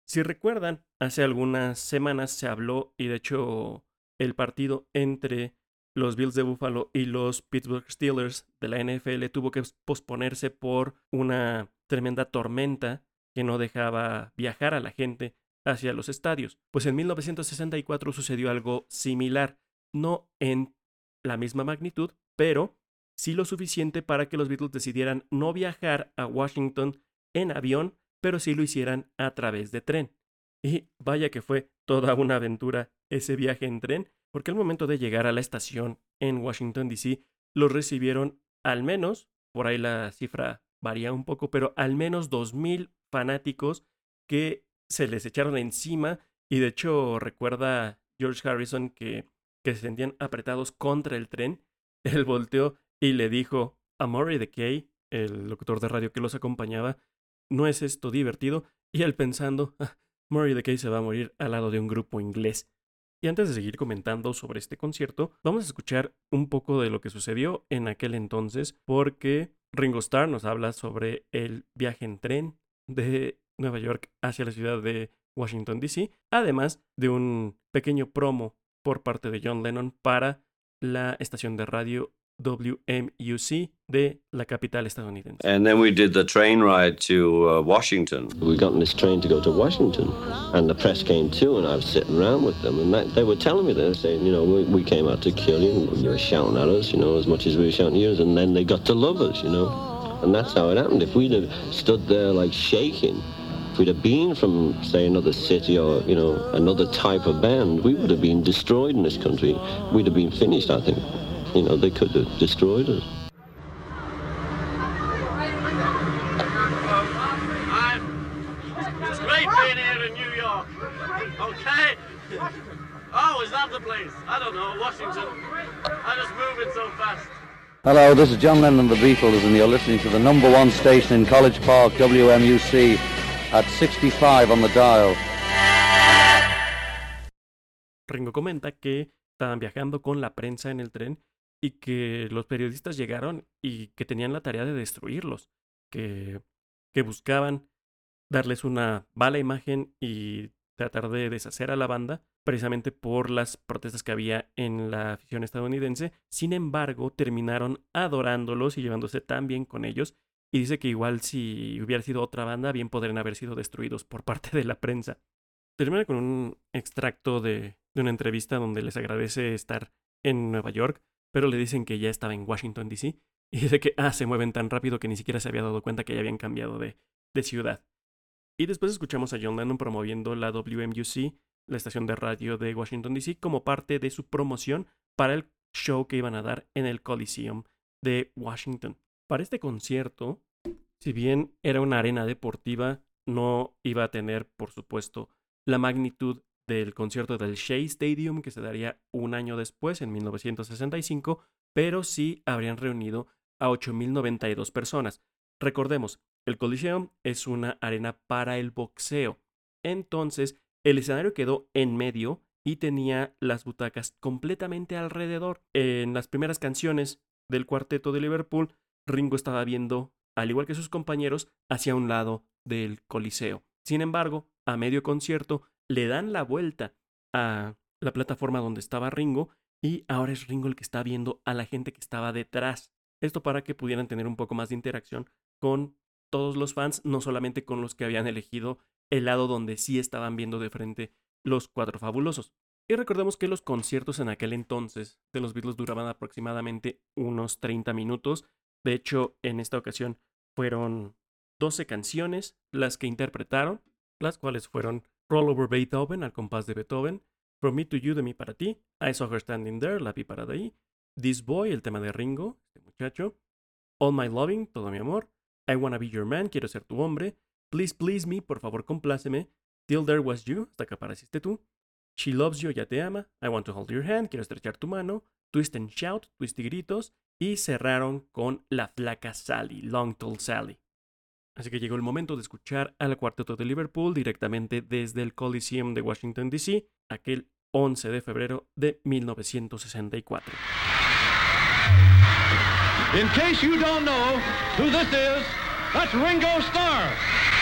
Si recuerdan, hace algunas semanas se habló y de hecho el partido entre los Bills de Buffalo y los Pittsburgh Steelers de la NFL tuvo que posponerse por una tremenda tormenta que no dejaba viajar a la gente hacia los estadios. Pues en 1964 sucedió algo similar, no en la misma magnitud, pero sí lo suficiente para que los Beatles decidieran no viajar a Washington en avión, pero sí lo hicieran a través de tren. Y vaya que fue toda una aventura ese viaje en tren, porque al momento de llegar a la estación en Washington, D.C., los recibieron al menos, por ahí la cifra varía un poco, pero al menos 2.000 fanáticos que se les echaron encima y de hecho recuerda George Harrison que, que se sentían apretados contra el tren. Él volteó y le dijo a Murray DeKay, el locutor de radio que los acompañaba, ¿no es esto divertido? Y él pensando, "Ah, Murray DeKay se va a morir al lado de un grupo inglés. Y antes de seguir comentando sobre este concierto, vamos a escuchar un poco de lo que sucedió en aquel entonces, porque Ringo Starr nos habla sobre el viaje en tren de Nueva York hacia la ciudad de Washington, D.C., además de un pequeño promo por parte de John Lennon para la estación de radio WMUC de la capital estadounidense. And then we did the train ride to uh, Washington. We got on this train to go to Washington, and the press came too, and I was sitting around with them, and that, they were telling me this, saying, you know, we, we came out to kill you, and you were shouting at us, you know, as much as we were shouting at you, and then they got to love us, you know, and that's how it happened. If we'd have stood there like shaking, if we'd have been from, say, another city or, you know, another type of band, we would have been destroyed in this country. We'd have been finished, I think. You know, they could have destroyed us. It's great being here in New York. Okay? Oh, is that the place? I don't know, Washington. I just moving so fast. Hello, this is John Lennon of the Beatles, and you're listening to the number one station in College Park, WMUC, at 65 on the dial. Ringo comenta que estaban viajando con la prensa en el tren y que los periodistas llegaron y que tenían la tarea de destruirlos, que, que buscaban darles una mala imagen y tratar de deshacer a la banda precisamente por las protestas que había en la afición estadounidense. Sin embargo, terminaron adorándolos y llevándose tan bien con ellos. Y dice que igual si hubiera sido otra banda, bien podrían haber sido destruidos por parte de la prensa. Termina con un extracto de, de una entrevista donde les agradece estar en Nueva York, pero le dicen que ya estaba en Washington, D.C. Y dice que, ah, se mueven tan rápido que ni siquiera se había dado cuenta que ya habían cambiado de, de ciudad. Y después escuchamos a John Lennon promoviendo la WMUC, la estación de radio de Washington, D.C., como parte de su promoción para el show que iban a dar en el Coliseum de Washington. Para este concierto, si bien era una arena deportiva, no iba a tener, por supuesto, la magnitud del concierto del Shea Stadium que se daría un año después, en 1965, pero sí habrían reunido a 8.092 personas. Recordemos, el Coliseum es una arena para el boxeo. Entonces, el escenario quedó en medio y tenía las butacas completamente alrededor. En las primeras canciones del cuarteto de Liverpool, Ringo estaba viendo, al igual que sus compañeros, hacia un lado del Coliseo. Sin embargo, a medio concierto, le dan la vuelta a la plataforma donde estaba Ringo y ahora es Ringo el que está viendo a la gente que estaba detrás. Esto para que pudieran tener un poco más de interacción con todos los fans, no solamente con los que habían elegido el lado donde sí estaban viendo de frente los cuatro fabulosos. Y recordemos que los conciertos en aquel entonces de los Beatles duraban aproximadamente unos 30 minutos. De hecho, en esta ocasión fueron 12 canciones las que interpretaron, las cuales fueron Roll Over Beethoven, al compás de Beethoven, From Me to You, de mí para ti, I Saw Her Standing There, la vi parada ahí, This Boy, el tema de Ringo, este muchacho, All My Loving, todo mi amor, I Wanna Be Your Man, quiero ser tu hombre, Please Please Me, por favor compláceme, Till There Was You, hasta que apareciste tú, She Loves You, ya te ama, I Want to Hold Your Hand, quiero estrechar tu mano, Twist and Shout, Twist y gritos, y cerraron con La Flaca Sally, Long Tall Sally. Así que llegó el momento de escuchar al cuarteto de Liverpool directamente desde el Coliseum de Washington, D.C., aquel 11 de febrero de 1964. In case you don't know who this is, that's Ringo Starr.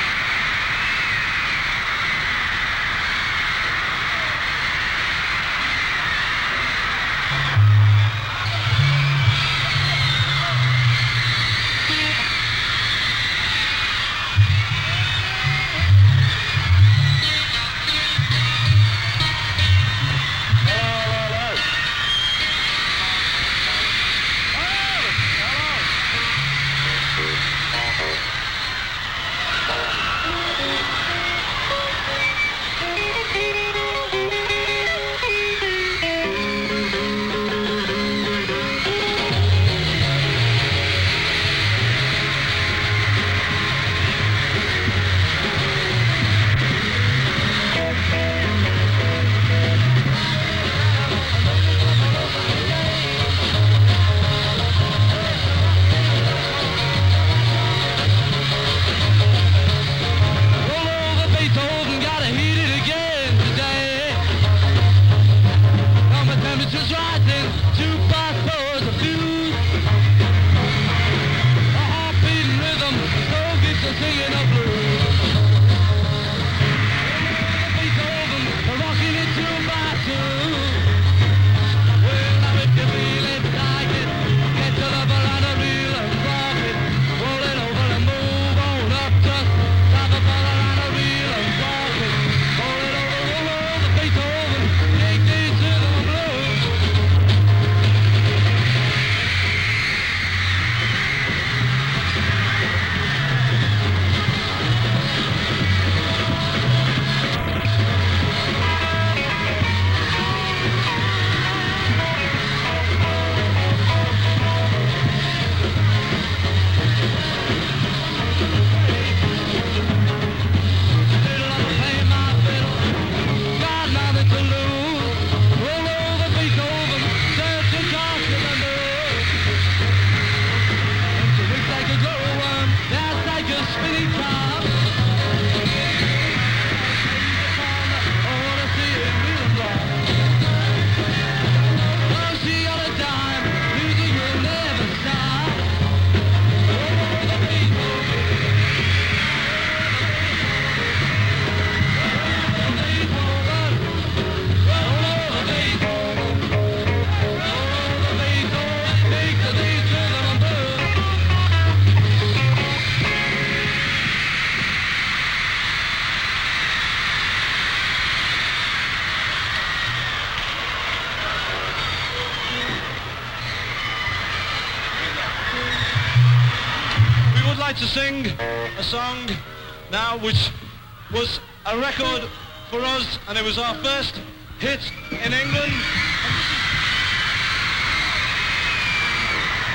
It was our first hit in England.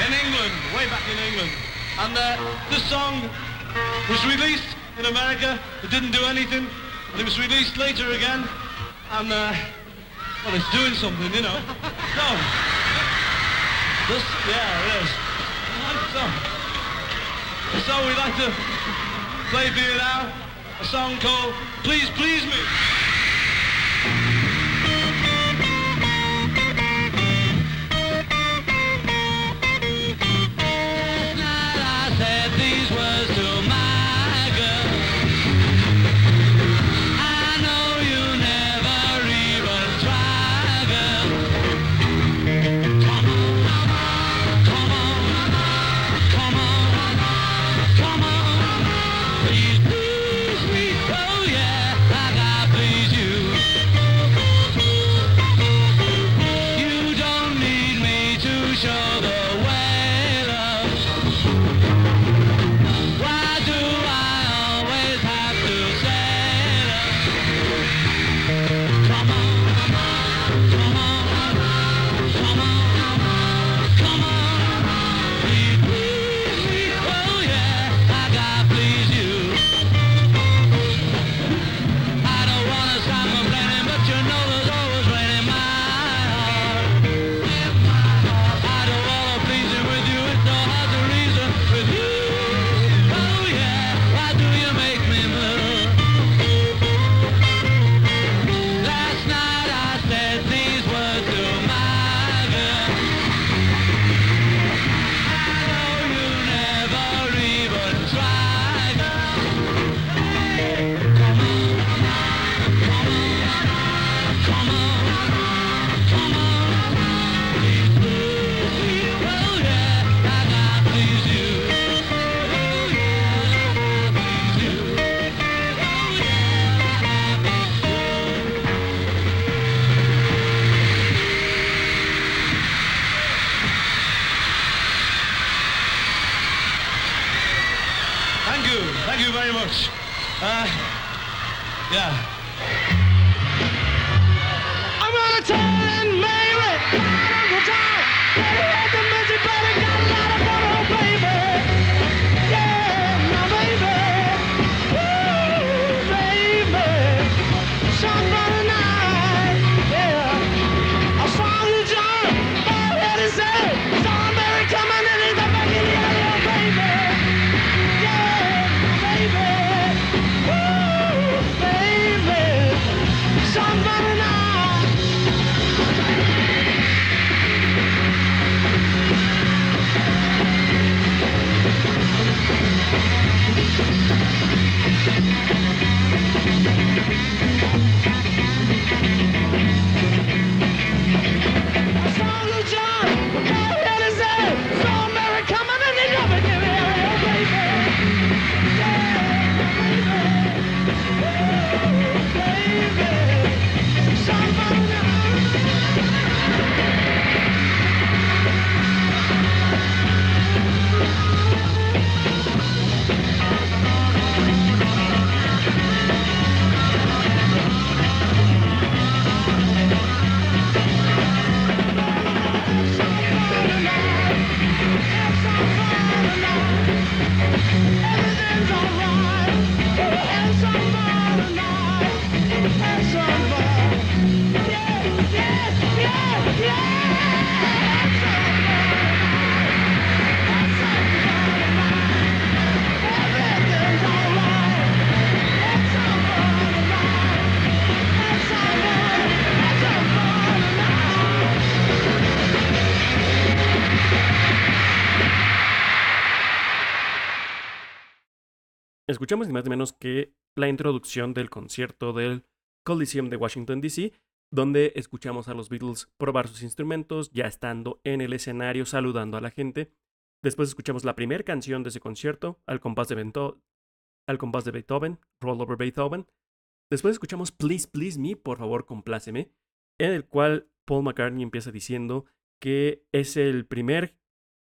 In England, way back in England. And uh, this song was released in America. It didn't do anything. It was released later again. And, uh, well, it's doing something, you know. So, this, yeah, it is. So, so we'd like to play for you now a song called Please Please Me. Thank you. Escuchamos ni más ni menos que la introducción del concierto del Coliseum de Washington, D.C., donde escuchamos a los Beatles probar sus instrumentos, ya estando en el escenario saludando a la gente. Después escuchamos la primera canción de ese concierto, al compás de, Beethoven, Roll Over Beethoven. Después escuchamos Please Please Me, por favor compláceme, en el cual Paul McCartney empieza diciendo que es el primer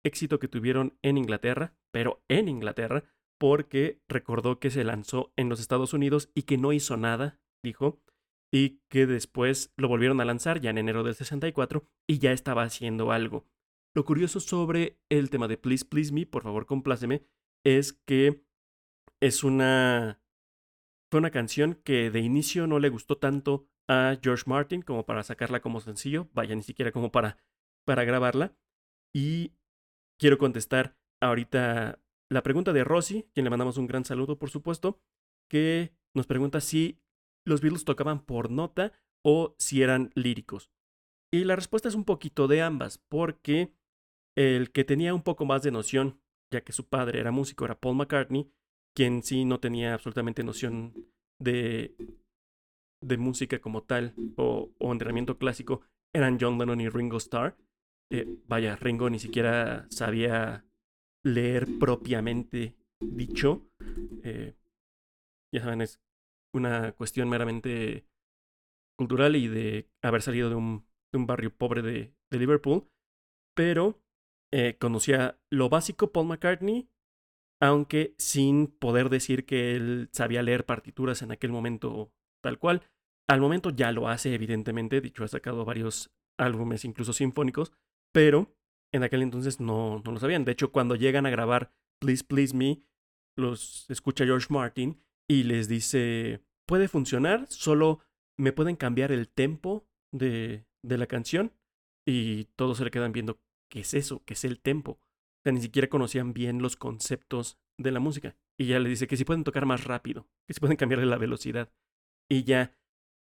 éxito que tuvieron en Inglaterra, pero en Inglaterra, porque recordó que se lanzó en los Estados Unidos y que no hizo nada, dijo, y que después lo volvieron a lanzar ya en enero del 64 y ya estaba haciendo algo. Lo curioso sobre el tema de Please Please Me, por favor compláceme, es que es una fue una canción que de inicio no le gustó tanto a George Martin como para sacarla como sencillo, vaya ni siquiera como para para grabarla y quiero contestar ahorita la pregunta de Rosy, quien le mandamos un gran saludo, por supuesto, que nos pregunta si los Beatles tocaban por nota o si eran líricos. Y la respuesta es un poquito de ambas, porque el que tenía un poco más de noción, ya que su padre era músico, era Paul McCartney, quien sí no tenía absolutamente noción de, de música como tal o, o entrenamiento clásico, eran John Lennon y Ringo Starr. Eh, vaya, Ringo ni siquiera sabía leer propiamente dicho. Eh, ya saben, es una cuestión meramente cultural y de haber salido de un, de un barrio pobre de, Liverpool. Pero eh, conocía lo básico Paul McCartney, aunque sin poder decir que él sabía leer partituras en aquel momento tal cual. Al momento ya lo hace, evidentemente, dicho, ha sacado varios álbumes, incluso sinfónicos, pero en aquel entonces no, no lo sabían. De hecho, cuando llegan a grabar Please Please Me, los escucha George Martin y les dice, puede funcionar, solo me pueden cambiar el tempo de, de la canción y todos se le quedan viendo, ¿qué es eso? ¿Qué es el tempo? O sea, ni siquiera conocían bien los conceptos de la música. Y ya le dice que si pueden tocar más rápido, que si pueden cambiarle la velocidad. Y ya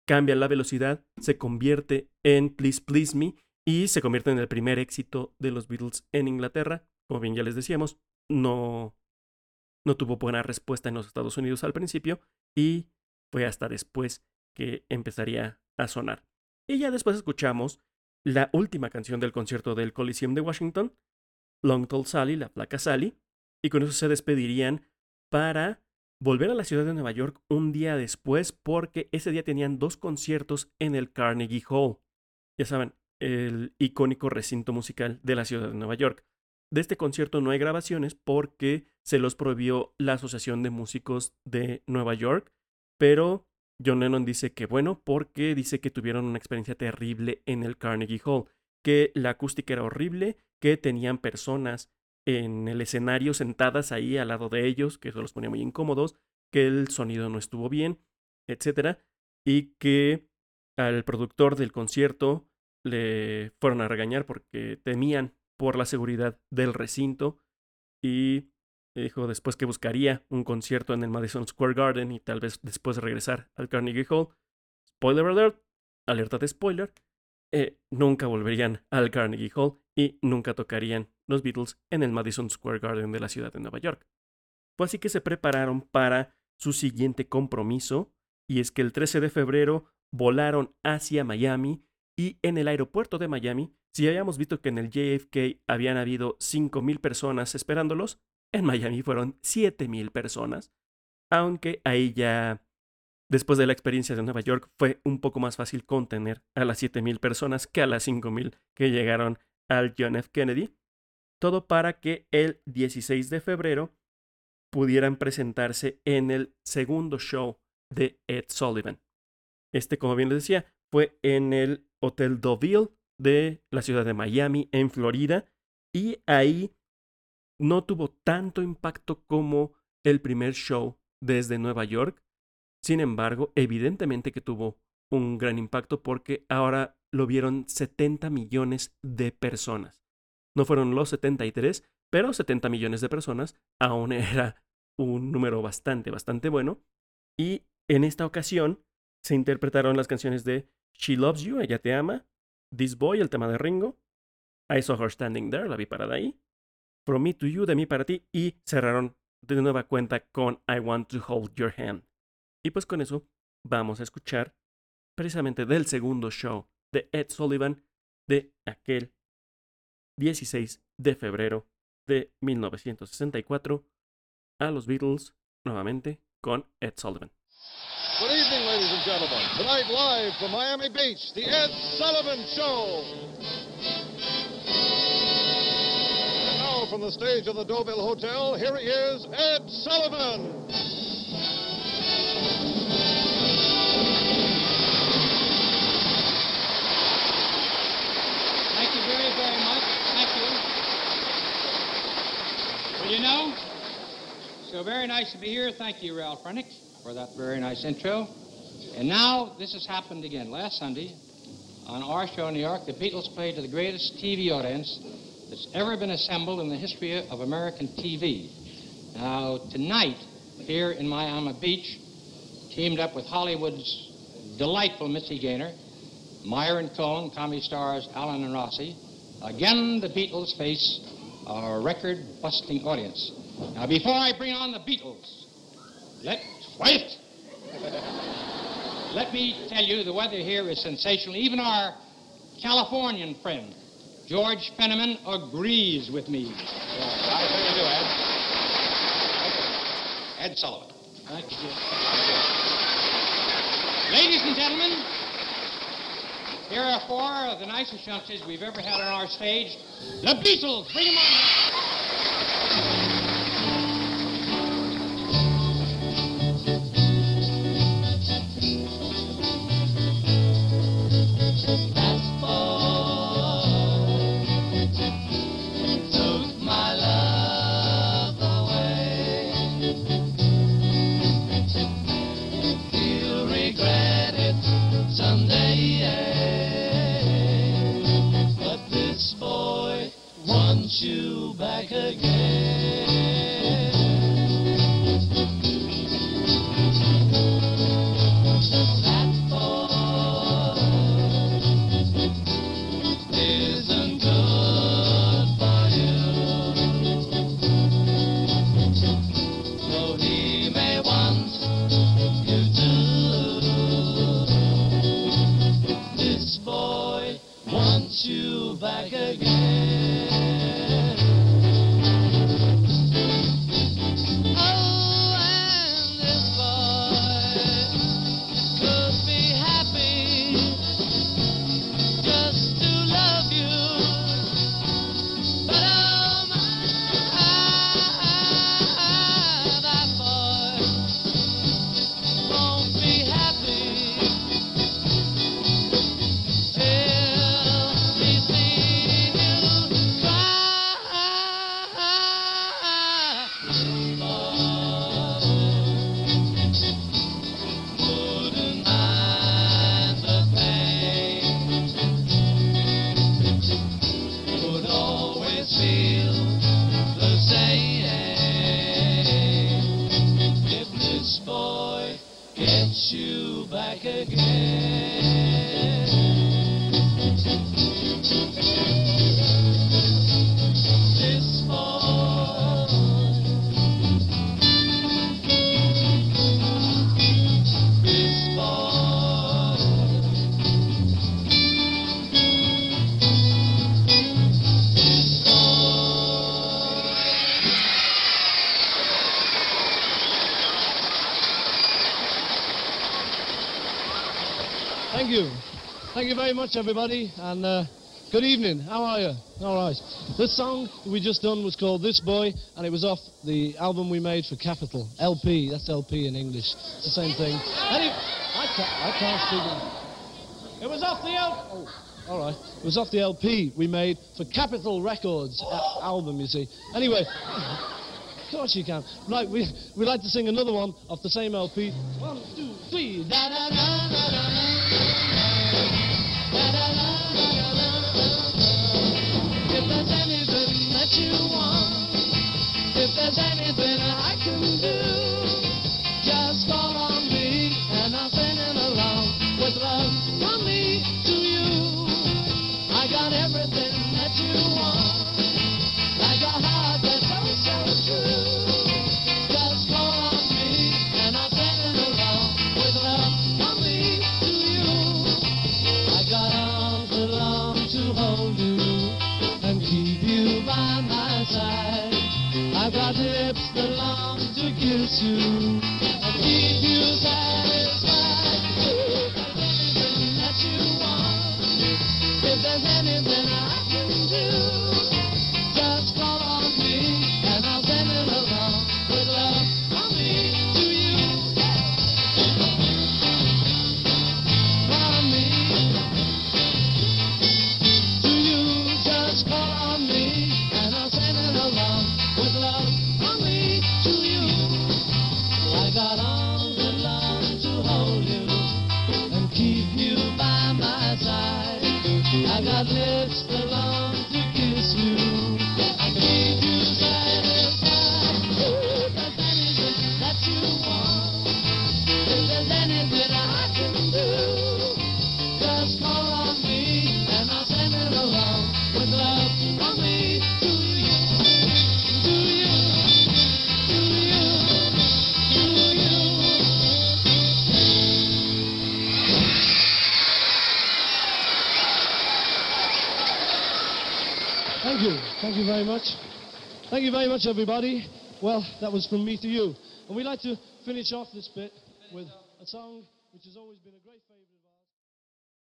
cambia la velocidad, se convierte en Please Please Me y se convierte en el primer éxito de los Beatles en Inglaterra. Como bien ya les decíamos, no, no tuvo buena respuesta en los Estados Unidos al principio y fue hasta después que empezaría a sonar. Y ya después escuchamos la última canción del concierto del Coliseum de Washington, Long Tall Sally, la placa Sally, y con eso se despedirían para volver a la ciudad de Nueva York un día después porque ese día tenían dos conciertos en el Carnegie Hall. Ya saben, el icónico recinto musical de la ciudad de Nueva York. de este concierto no hay grabaciones porque se los prohibió la Asociación de Músicos de Nueva York, pero John Lennon dice que bueno, porque dice que tuvieron una experiencia terrible en el Carnegie Hall, que la acústica era horrible, que tenían personas en el escenario sentadas ahí al lado de ellos, que eso los ponía muy incómodos, que el sonido no estuvo bien, etcétera, y que al productor del concierto le fueron a regañar porque temían por la seguridad del recinto y dijo después que buscaría un concierto en el Madison Square Garden y tal vez después regresar al Carnegie Hall. Spoiler alert, alerta de spoiler, eh, nunca volverían al Carnegie Hall y nunca tocarían los Beatles en el Madison Square Garden de la ciudad de Nueva York. Fue así que se prepararon para su siguiente compromiso, y es que el 13 de febrero volaron hacia Miami y en el aeropuerto de Miami, si habíamos visto que en el JFK habían habido 5.000 personas esperándolos, en Miami fueron 7.000 personas, aunque ahí ya, después de la experiencia de Nueva York, fue un poco más fácil contener a las 7.000 personas que a las 5.000 que llegaron al John F. Kennedy. Todo para que el 16 de febrero pudieran presentarse en el segundo show de Ed Sullivan. Este, como bien les decía, fue en el Hotel Deauville de la ciudad de Miami, en Florida, y ahí no tuvo tanto impacto como el primer show desde Nueva York. Sin embargo, evidentemente que tuvo un gran impacto porque ahora lo vieron 70 millones de personas. No fueron los 73, pero 70 millones de personas aún era un número bastante, bastante bueno. Y en esta ocasión se interpretaron las canciones de She Loves You, Ella Te Ama, This Boy, el tema de Ringo, I Saw Her Standing There, la vi parada ahí, From Me to You, de mí para ti, y cerraron de nueva cuenta con I Want to Hold Your Hand. Y pues con eso vamos a escuchar precisamente del segundo show de Ed Sullivan de aquel 16 de febrero de 1964 a los Beatles nuevamente con Ed Sullivan. Good evening, ladies and gentlemen. Tonight, live from Miami Beach, the Ed Sullivan Show. And now, from the stage of the Deauville Hotel, here he is, Ed Sullivan. Thank you very, very much. Thank you. Well, you know, so very nice to be here. Thank you, Ralph Rennick, for that very nice intro. And now this has happened again. Last Sunday, on our show in New York, the Beatles played to the greatest TV audience that's ever been assembled in the history of American TV. Now, tonight, here in Miami Beach, teamed up with Hollywood's delightful Missy Gaynor, Meyer and Cohn, comedy stars Alan and Rossi. Again, the Beatles face a record-busting audience. Now, before I bring on the Beatles, let wait. let me tell you, the weather here is sensational. Even our Californian friend, George Fenneman, agrees with me. I certainly do, Ed. Ed Sullivan. Thank you. Ladies and gentlemen, here are four of the nicest youngsters we've ever had on our stage. The Beatles. Bring them on. You again. Very much, everybody, and uh, good evening. How are you? All right. This song we just done was called This Boy, and it was off the album we made for Capital. LP, that's LP in English. It's the same thing. Any, I, can't, I can't speak it. It was off the LP. Oh, all right. It was off the LP we made for Capital Records a- album, you see. Anyway. <laughs> Of course you can. Right, we, we'd like to sing another one off the same LP. One, two, three. Da, da, da, if there's anything that you want, if there's anything I can do, to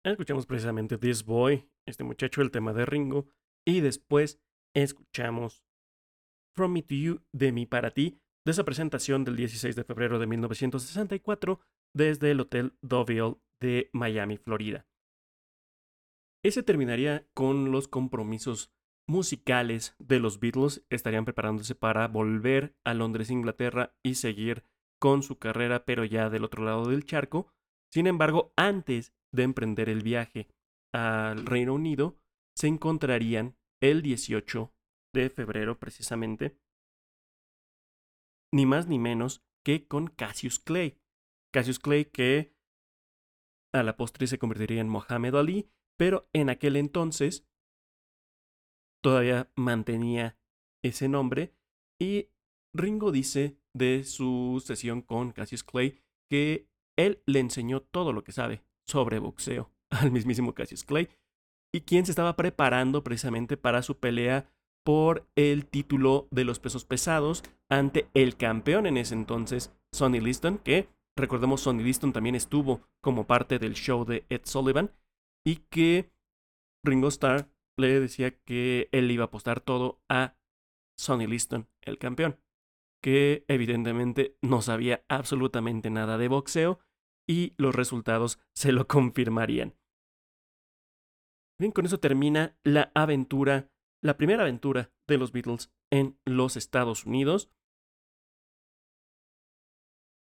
Escuchamos precisamente This Boy, este muchacho, el tema de Ringo, y después escuchamos From Me to You, de mí para ti, de esa presentación del 16 de febrero de 1964 desde el Hotel Deauville de Miami, Florida. Ese terminaría con los compromisos musicales de los Beatles. Estarían preparándose para volver a Londres, Inglaterra y seguir con su carrera, pero ya del otro lado del charco. Sin embargo, antes de emprender el viaje al Reino Unido, se encontrarían el 18 de febrero precisamente, ni más ni menos que con Cassius Clay. Cassius Clay que a la postre se convertiría en Mohamed Ali, pero en aquel entonces todavía mantenía ese nombre y Ringo dice de su sesión con Cassius Clay que él le enseñó todo lo que sabe sobre boxeo <laughs> al mismísimo Cassius Clay y quien se estaba preparando precisamente para su pelea por el título de los pesos pesados ante el campeón en ese entonces, Sonny Liston, que recordemos Sonny Liston también estuvo como parte del show de Ed Sullivan y que Ringo Starr le decía que él iba a apostar todo a Sonny Liston, el campeón, que evidentemente no sabía absolutamente nada de boxeo y los resultados se lo <laughs> confirmarían. Bien, con eso termina la aventura, la primera aventura de los Beatles en los Estados Unidos.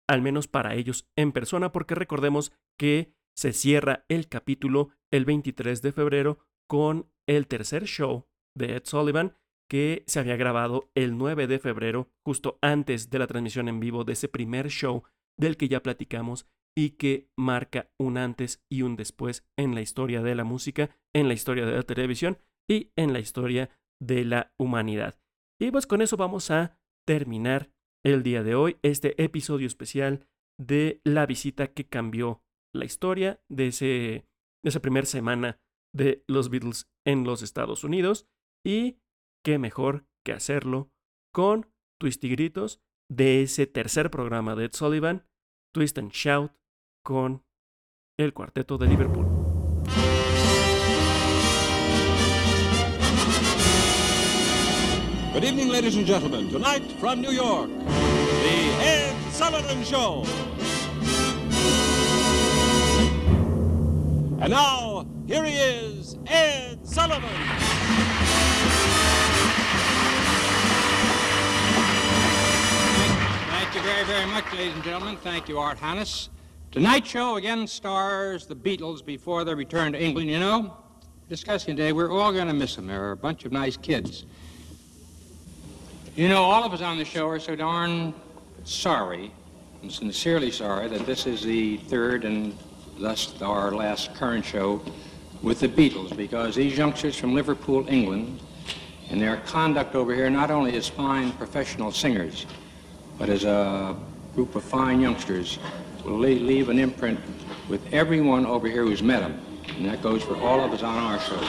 Al menos para ellos en persona, porque recordemos que se cierra el capítulo el 23 de febrero con el tercer show de Ed Sullivan que se había grabado el 9 de febrero, justo antes de la transmisión en vivo de ese primer show del que ya platicamos y que marca un antes y un después en la historia de la música, en la historia de la televisión y en la historia de la humanidad. Y pues con eso vamos a terminar el día de hoy, este episodio especial de la visita que cambió la historia de, ese, de esa primera semana de los Beatles en los Estados Unidos. Y qué mejor que hacerlo con Twist y Gritos de ese tercer programa de Ed Sullivan, Twist and Shout, con el cuarteto de Liverpool. Good evening, ladies and gentlemen. Tonight from New York, the Ed Sullivan Show. And now, here he is, Ed Sullivan. Thank you very, very much, ladies and gentlemen. Thank you, Art Hannes. Tonight's show again stars the Beatles before their return to England. You know, discussing today, we're all going to miss them. They're a bunch of nice kids. You know, all of us on the show are so darn sorry, and sincerely sorry, that this is the third and thus our last current show with the Beatles, because these youngsters from Liverpool, England, and their conduct over here not only as fine professional singers, but as a group of fine youngsters will leave an imprint with everyone over here who's met them. And that goes for all of us on our show.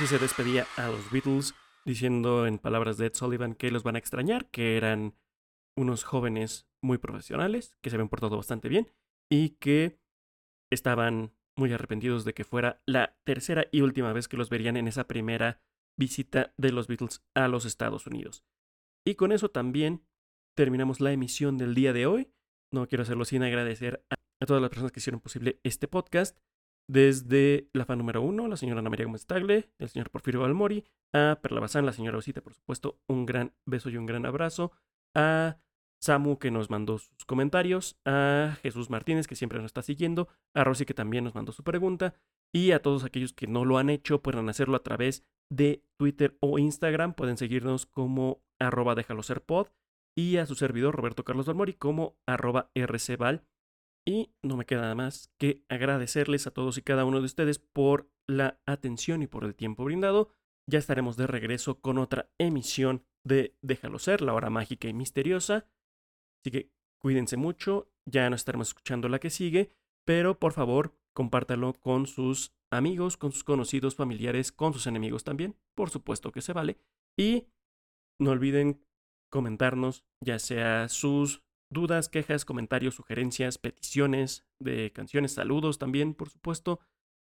Así se despedía a los Beatles, diciendo en palabras de Ed Sullivan que los van a extrañar, que eran unos jóvenes muy profesionales, que se habían portado bastante bien y que estaban muy arrepentidos de que fuera la tercera y última vez que los verían en esa primera visita de los Beatles a los Estados Unidos. Y con eso también terminamos la emisión del día de hoy. No quiero hacerlo sin agradecer a, a todas las personas que hicieron posible este podcast. Desde la fan número uno, la señora Ana María Gómez Tagle, el señor Porfirio Balmori, a Perla Bazán, la señora Osita, por supuesto, un gran beso y un gran abrazo. A Samu que nos mandó sus comentarios, a Jesús Martínez que siempre nos está siguiendo, a Rosy que también nos mandó su pregunta y a todos aquellos que no lo han hecho pueden hacerlo a través de Twitter o Instagram, pueden seguirnos como arroba déjalo ser pod y a su servidor Roberto Carlos Balmori como arroba rcval. Y no me queda nada más que agradecerles a todos y cada uno de ustedes por la atención y por el tiempo brindado. Ya estaremos de regreso con otra emisión de Déjalo ser, la hora mágica y misteriosa. Así que cuídense mucho, ya no estaremos escuchando la que sigue, pero por favor compártalo con sus amigos, con sus conocidos, familiares, con sus enemigos también, por supuesto que se vale. Y no olviden comentarnos ya sea sus dudas, quejas, comentarios, sugerencias, peticiones de canciones, saludos también, por supuesto,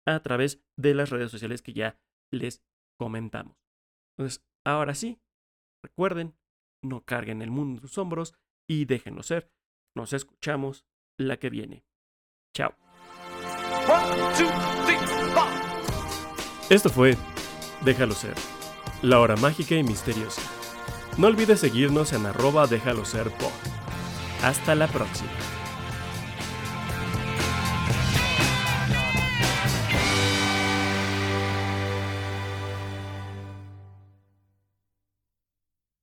a través de las redes sociales que ya les comentamos. Entonces, ahora sí, recuerden, no carguen el mundo en sus hombros y déjenlo ser. Nos escuchamos la que viene. Chao. Esto fue Déjalo ser, la hora mágica y misteriosa. No olvides seguirnos en arroba déjalo ser pod. Hasta la próxima.